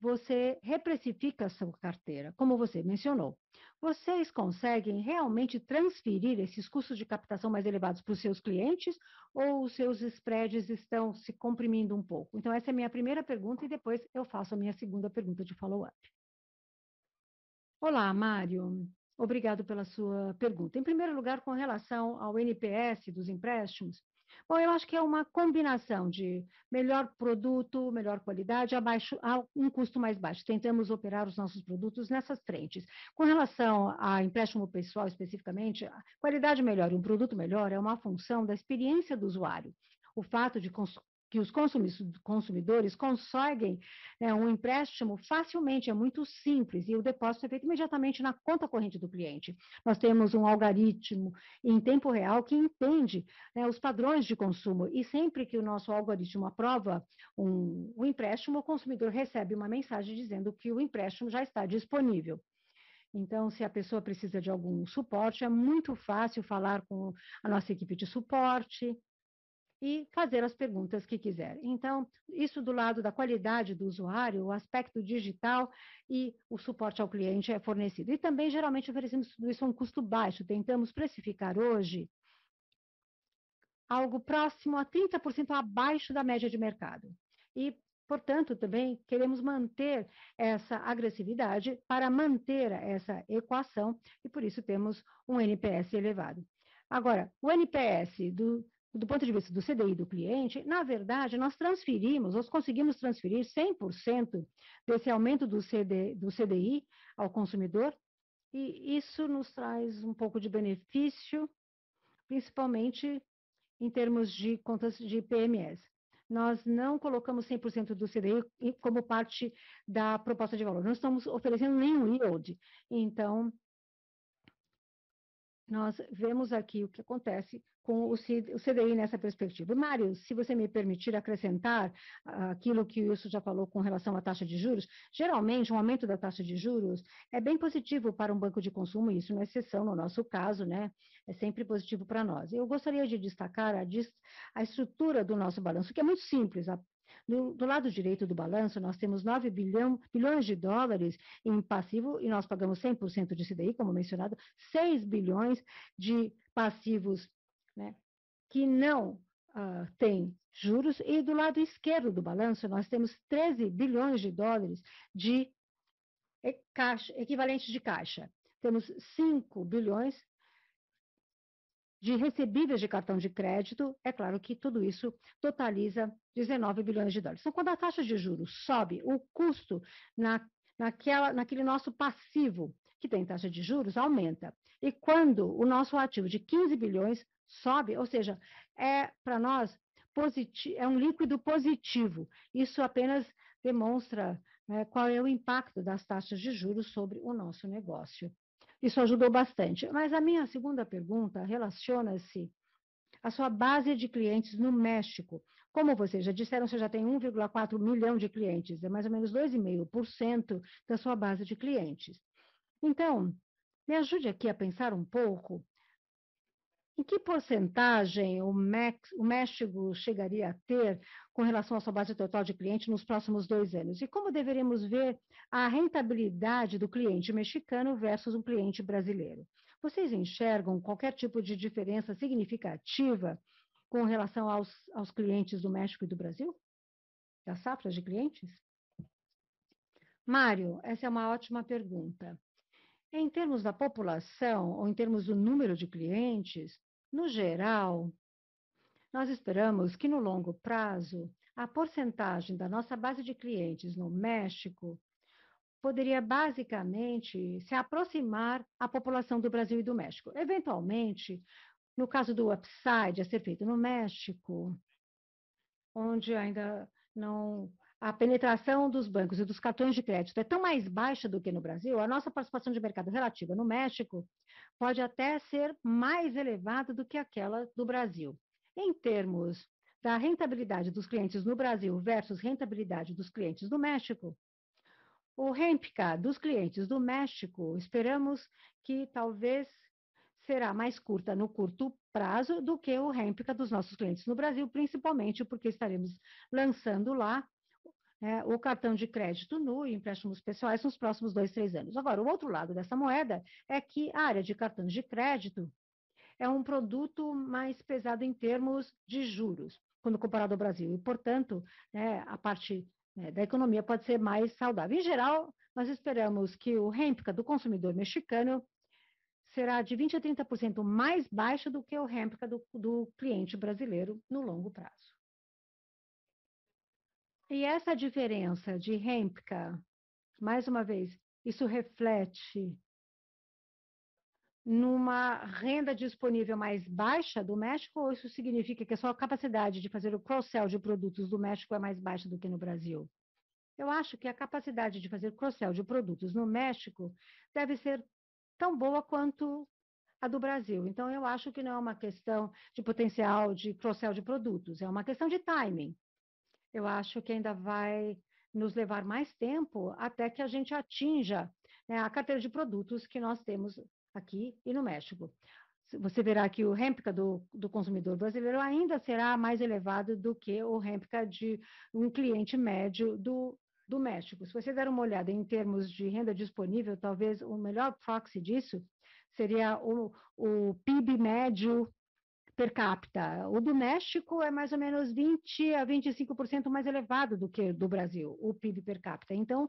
você reprecifica a sua carteira, como você mencionou. Vocês conseguem realmente transferir esses custos de captação mais elevados para os seus clientes ou os seus spreads estão se comprimindo um pouco? Então, essa é a minha primeira pergunta e depois eu faço a minha segunda pergunta de follow-up. Olá, Mário. Obrigado pela sua pergunta. Em primeiro lugar, com relação ao NPS dos empréstimos, Bom, eu acho que é uma combinação de melhor produto, melhor qualidade, abaixo, a um custo mais baixo. Tentamos operar os nossos produtos nessas frentes. Com relação a empréstimo pessoal especificamente, a qualidade melhor e um produto melhor é uma função da experiência do usuário. O fato de que os consumidores conseguem né, um empréstimo facilmente, é muito simples, e o depósito é feito imediatamente na conta corrente do cliente. Nós temos um algoritmo em tempo real que entende né, os padrões de consumo, e sempre que o nosso algoritmo aprova um, um empréstimo, o consumidor recebe uma mensagem dizendo que o empréstimo já está disponível. Então, se a pessoa precisa de algum suporte, é muito fácil falar com a nossa equipe de suporte, e fazer as perguntas que quiser. Então, isso do lado da qualidade do usuário, o aspecto digital e o suporte ao cliente é fornecido. E também, geralmente, oferecemos tudo isso a um custo baixo. Tentamos precificar hoje algo próximo a 30% abaixo da média de mercado. E, portanto, também queremos manter essa agressividade para manter essa equação e, por isso, temos um NPS elevado. Agora, o NPS do, do ponto de vista do CDI do cliente, na verdade, nós transferimos, nós conseguimos transferir 100% desse aumento do, CD, do CDI ao consumidor, e isso nos traz um pouco de benefício, principalmente em termos de contas de PMS. Nós não colocamos 100% do CDI como parte da proposta de valor, não estamos oferecendo nenhum yield. Então, nós vemos aqui o que acontece com o CDI nessa perspectiva. Mário, se você me permitir acrescentar aquilo que o Wilson já falou com relação à taxa de juros, geralmente um aumento da taxa de juros é bem positivo para um banco de consumo, isso não é exceção no nosso caso, né? É sempre positivo para nós. Eu gostaria de destacar a, a estrutura do nosso balanço, que é muito simples. A no, do lado direito do balanço, nós temos 9 bilhão, bilhões de dólares em passivo, e nós pagamos 100% de CDI, como mencionado, 6 bilhões de passivos né, que não uh, têm juros, e do lado esquerdo do balanço, nós temos 13 bilhões de dólares de caixa, equivalentes de caixa. Temos 5 bilhões de recebíveis de cartão de crédito, é claro que tudo isso totaliza 19 bilhões de dólares. Então, quando a taxa de juros sobe, o custo na, naquela, naquele nosso passivo, que tem taxa de juros, aumenta. E quando o nosso ativo de 15 bilhões sobe, ou seja, é para nós é um líquido positivo. Isso apenas demonstra né, qual é o impacto das taxas de juros sobre o nosso negócio. Isso ajudou bastante. Mas a minha segunda pergunta relaciona-se à sua base de clientes no México. Como vocês já disseram, você já tem 1,4 milhão de clientes, é mais ou menos 2,5% da sua base de clientes. Então, me ajude aqui a pensar um pouco em que porcentagem o, México chegaria a ter com relação à sua base total de clientes nos próximos dois anos? E como deveremos ver a rentabilidade do cliente mexicano versus um cliente brasileiro? Vocês enxergam qualquer tipo de diferença significativa com relação aos, aos clientes do México e do Brasil? Das safras de clientes? Mário, essa é uma ótima pergunta. Em termos da população, ou em termos do número de clientes, no geral, nós esperamos que no longo prazo, a porcentagem da nossa base de clientes no México poderia basicamente se aproximar à população do Brasil e do México. Eventualmente, no caso do upside a ser feito no México, onde ainda não a penetração dos bancos e dos cartões de crédito é tão mais baixa do que no Brasil, a nossa participação de mercado relativa no México pode até ser mais elevada do que aquela do Brasil. Em termos da rentabilidade dos clientes no Brasil versus rentabilidade dos clientes do México, o REMPCA dos clientes do México, esperamos que talvez será mais curta no curto prazo do que o REMPCA dos nossos clientes no Brasil, principalmente porque estaremos lançando lá é, o cartão de crédito nu e empréstimos pessoais nos próximos dois, três anos. Agora, o outro lado dessa moeda é que a área de cartões de crédito é um produto mais pesado em termos de juros, quando comparado ao Brasil. E, portanto, né, a parte né, da economia pode ser mais saudável. Em geral, nós esperamos que o REMPCA do consumidor mexicano será de 20% a 30% mais baixo do que o REMPCA do, do cliente brasileiro no longo prazo. E essa diferença de REMPCA, mais uma vez, isso reflete numa renda disponível mais baixa do México, ou isso significa que a sua capacidade de fazer o cross-sell de produtos do México é mais baixa do que no Brasil? Eu acho que a capacidade de fazer cross-sell de produtos no México deve ser tão boa quanto a do Brasil. Então, eu acho que não é uma questão de potencial de cross-sell de produtos, é uma questão de timing eu acho que ainda vai nos levar mais tempo até que a gente atinja né, a carteira de produtos que nós temos aqui e no México. Você verá que o REMPCA do, do consumidor brasileiro ainda será mais elevado do que o REMPCA de um cliente médio do, do México. Se você der uma olhada em termos de renda disponível, talvez o melhor proxy disso seria o, o PIB médio per capita. O do México é mais ou menos 20 a 25% mais elevado do que do Brasil, o PIB per capita. Então,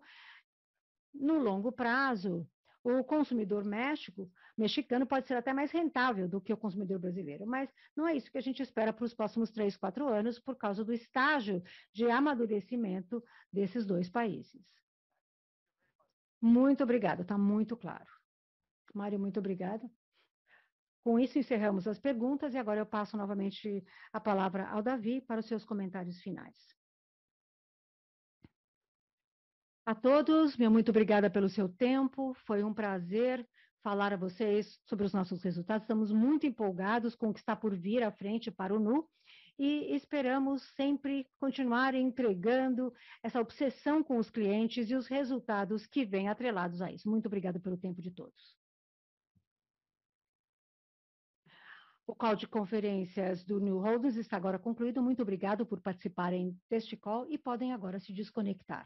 no longo prazo, o consumidor México, mexicano pode ser até mais rentável do que o consumidor brasileiro, mas não é isso que a gente espera para os próximos três, quatro anos, por causa do estágio de amadurecimento desses dois países. Muito obrigada, está muito claro. Mário, muito obrigada. Com isso, encerramos as perguntas e agora eu passo novamente a palavra ao Davi para os seus comentários finais. A todos, meu muito obrigada pelo seu tempo. Foi um prazer falar a vocês sobre os nossos resultados. Estamos muito empolgados com o que está por vir à frente para o NU e esperamos sempre continuar entregando essa obsessão com os clientes e os resultados que vêm atrelados a isso. Muito obrigada pelo tempo de todos. O call de conferências do New Holdings está agora concluído. Muito obrigado por participarem deste call e podem agora se desconectar.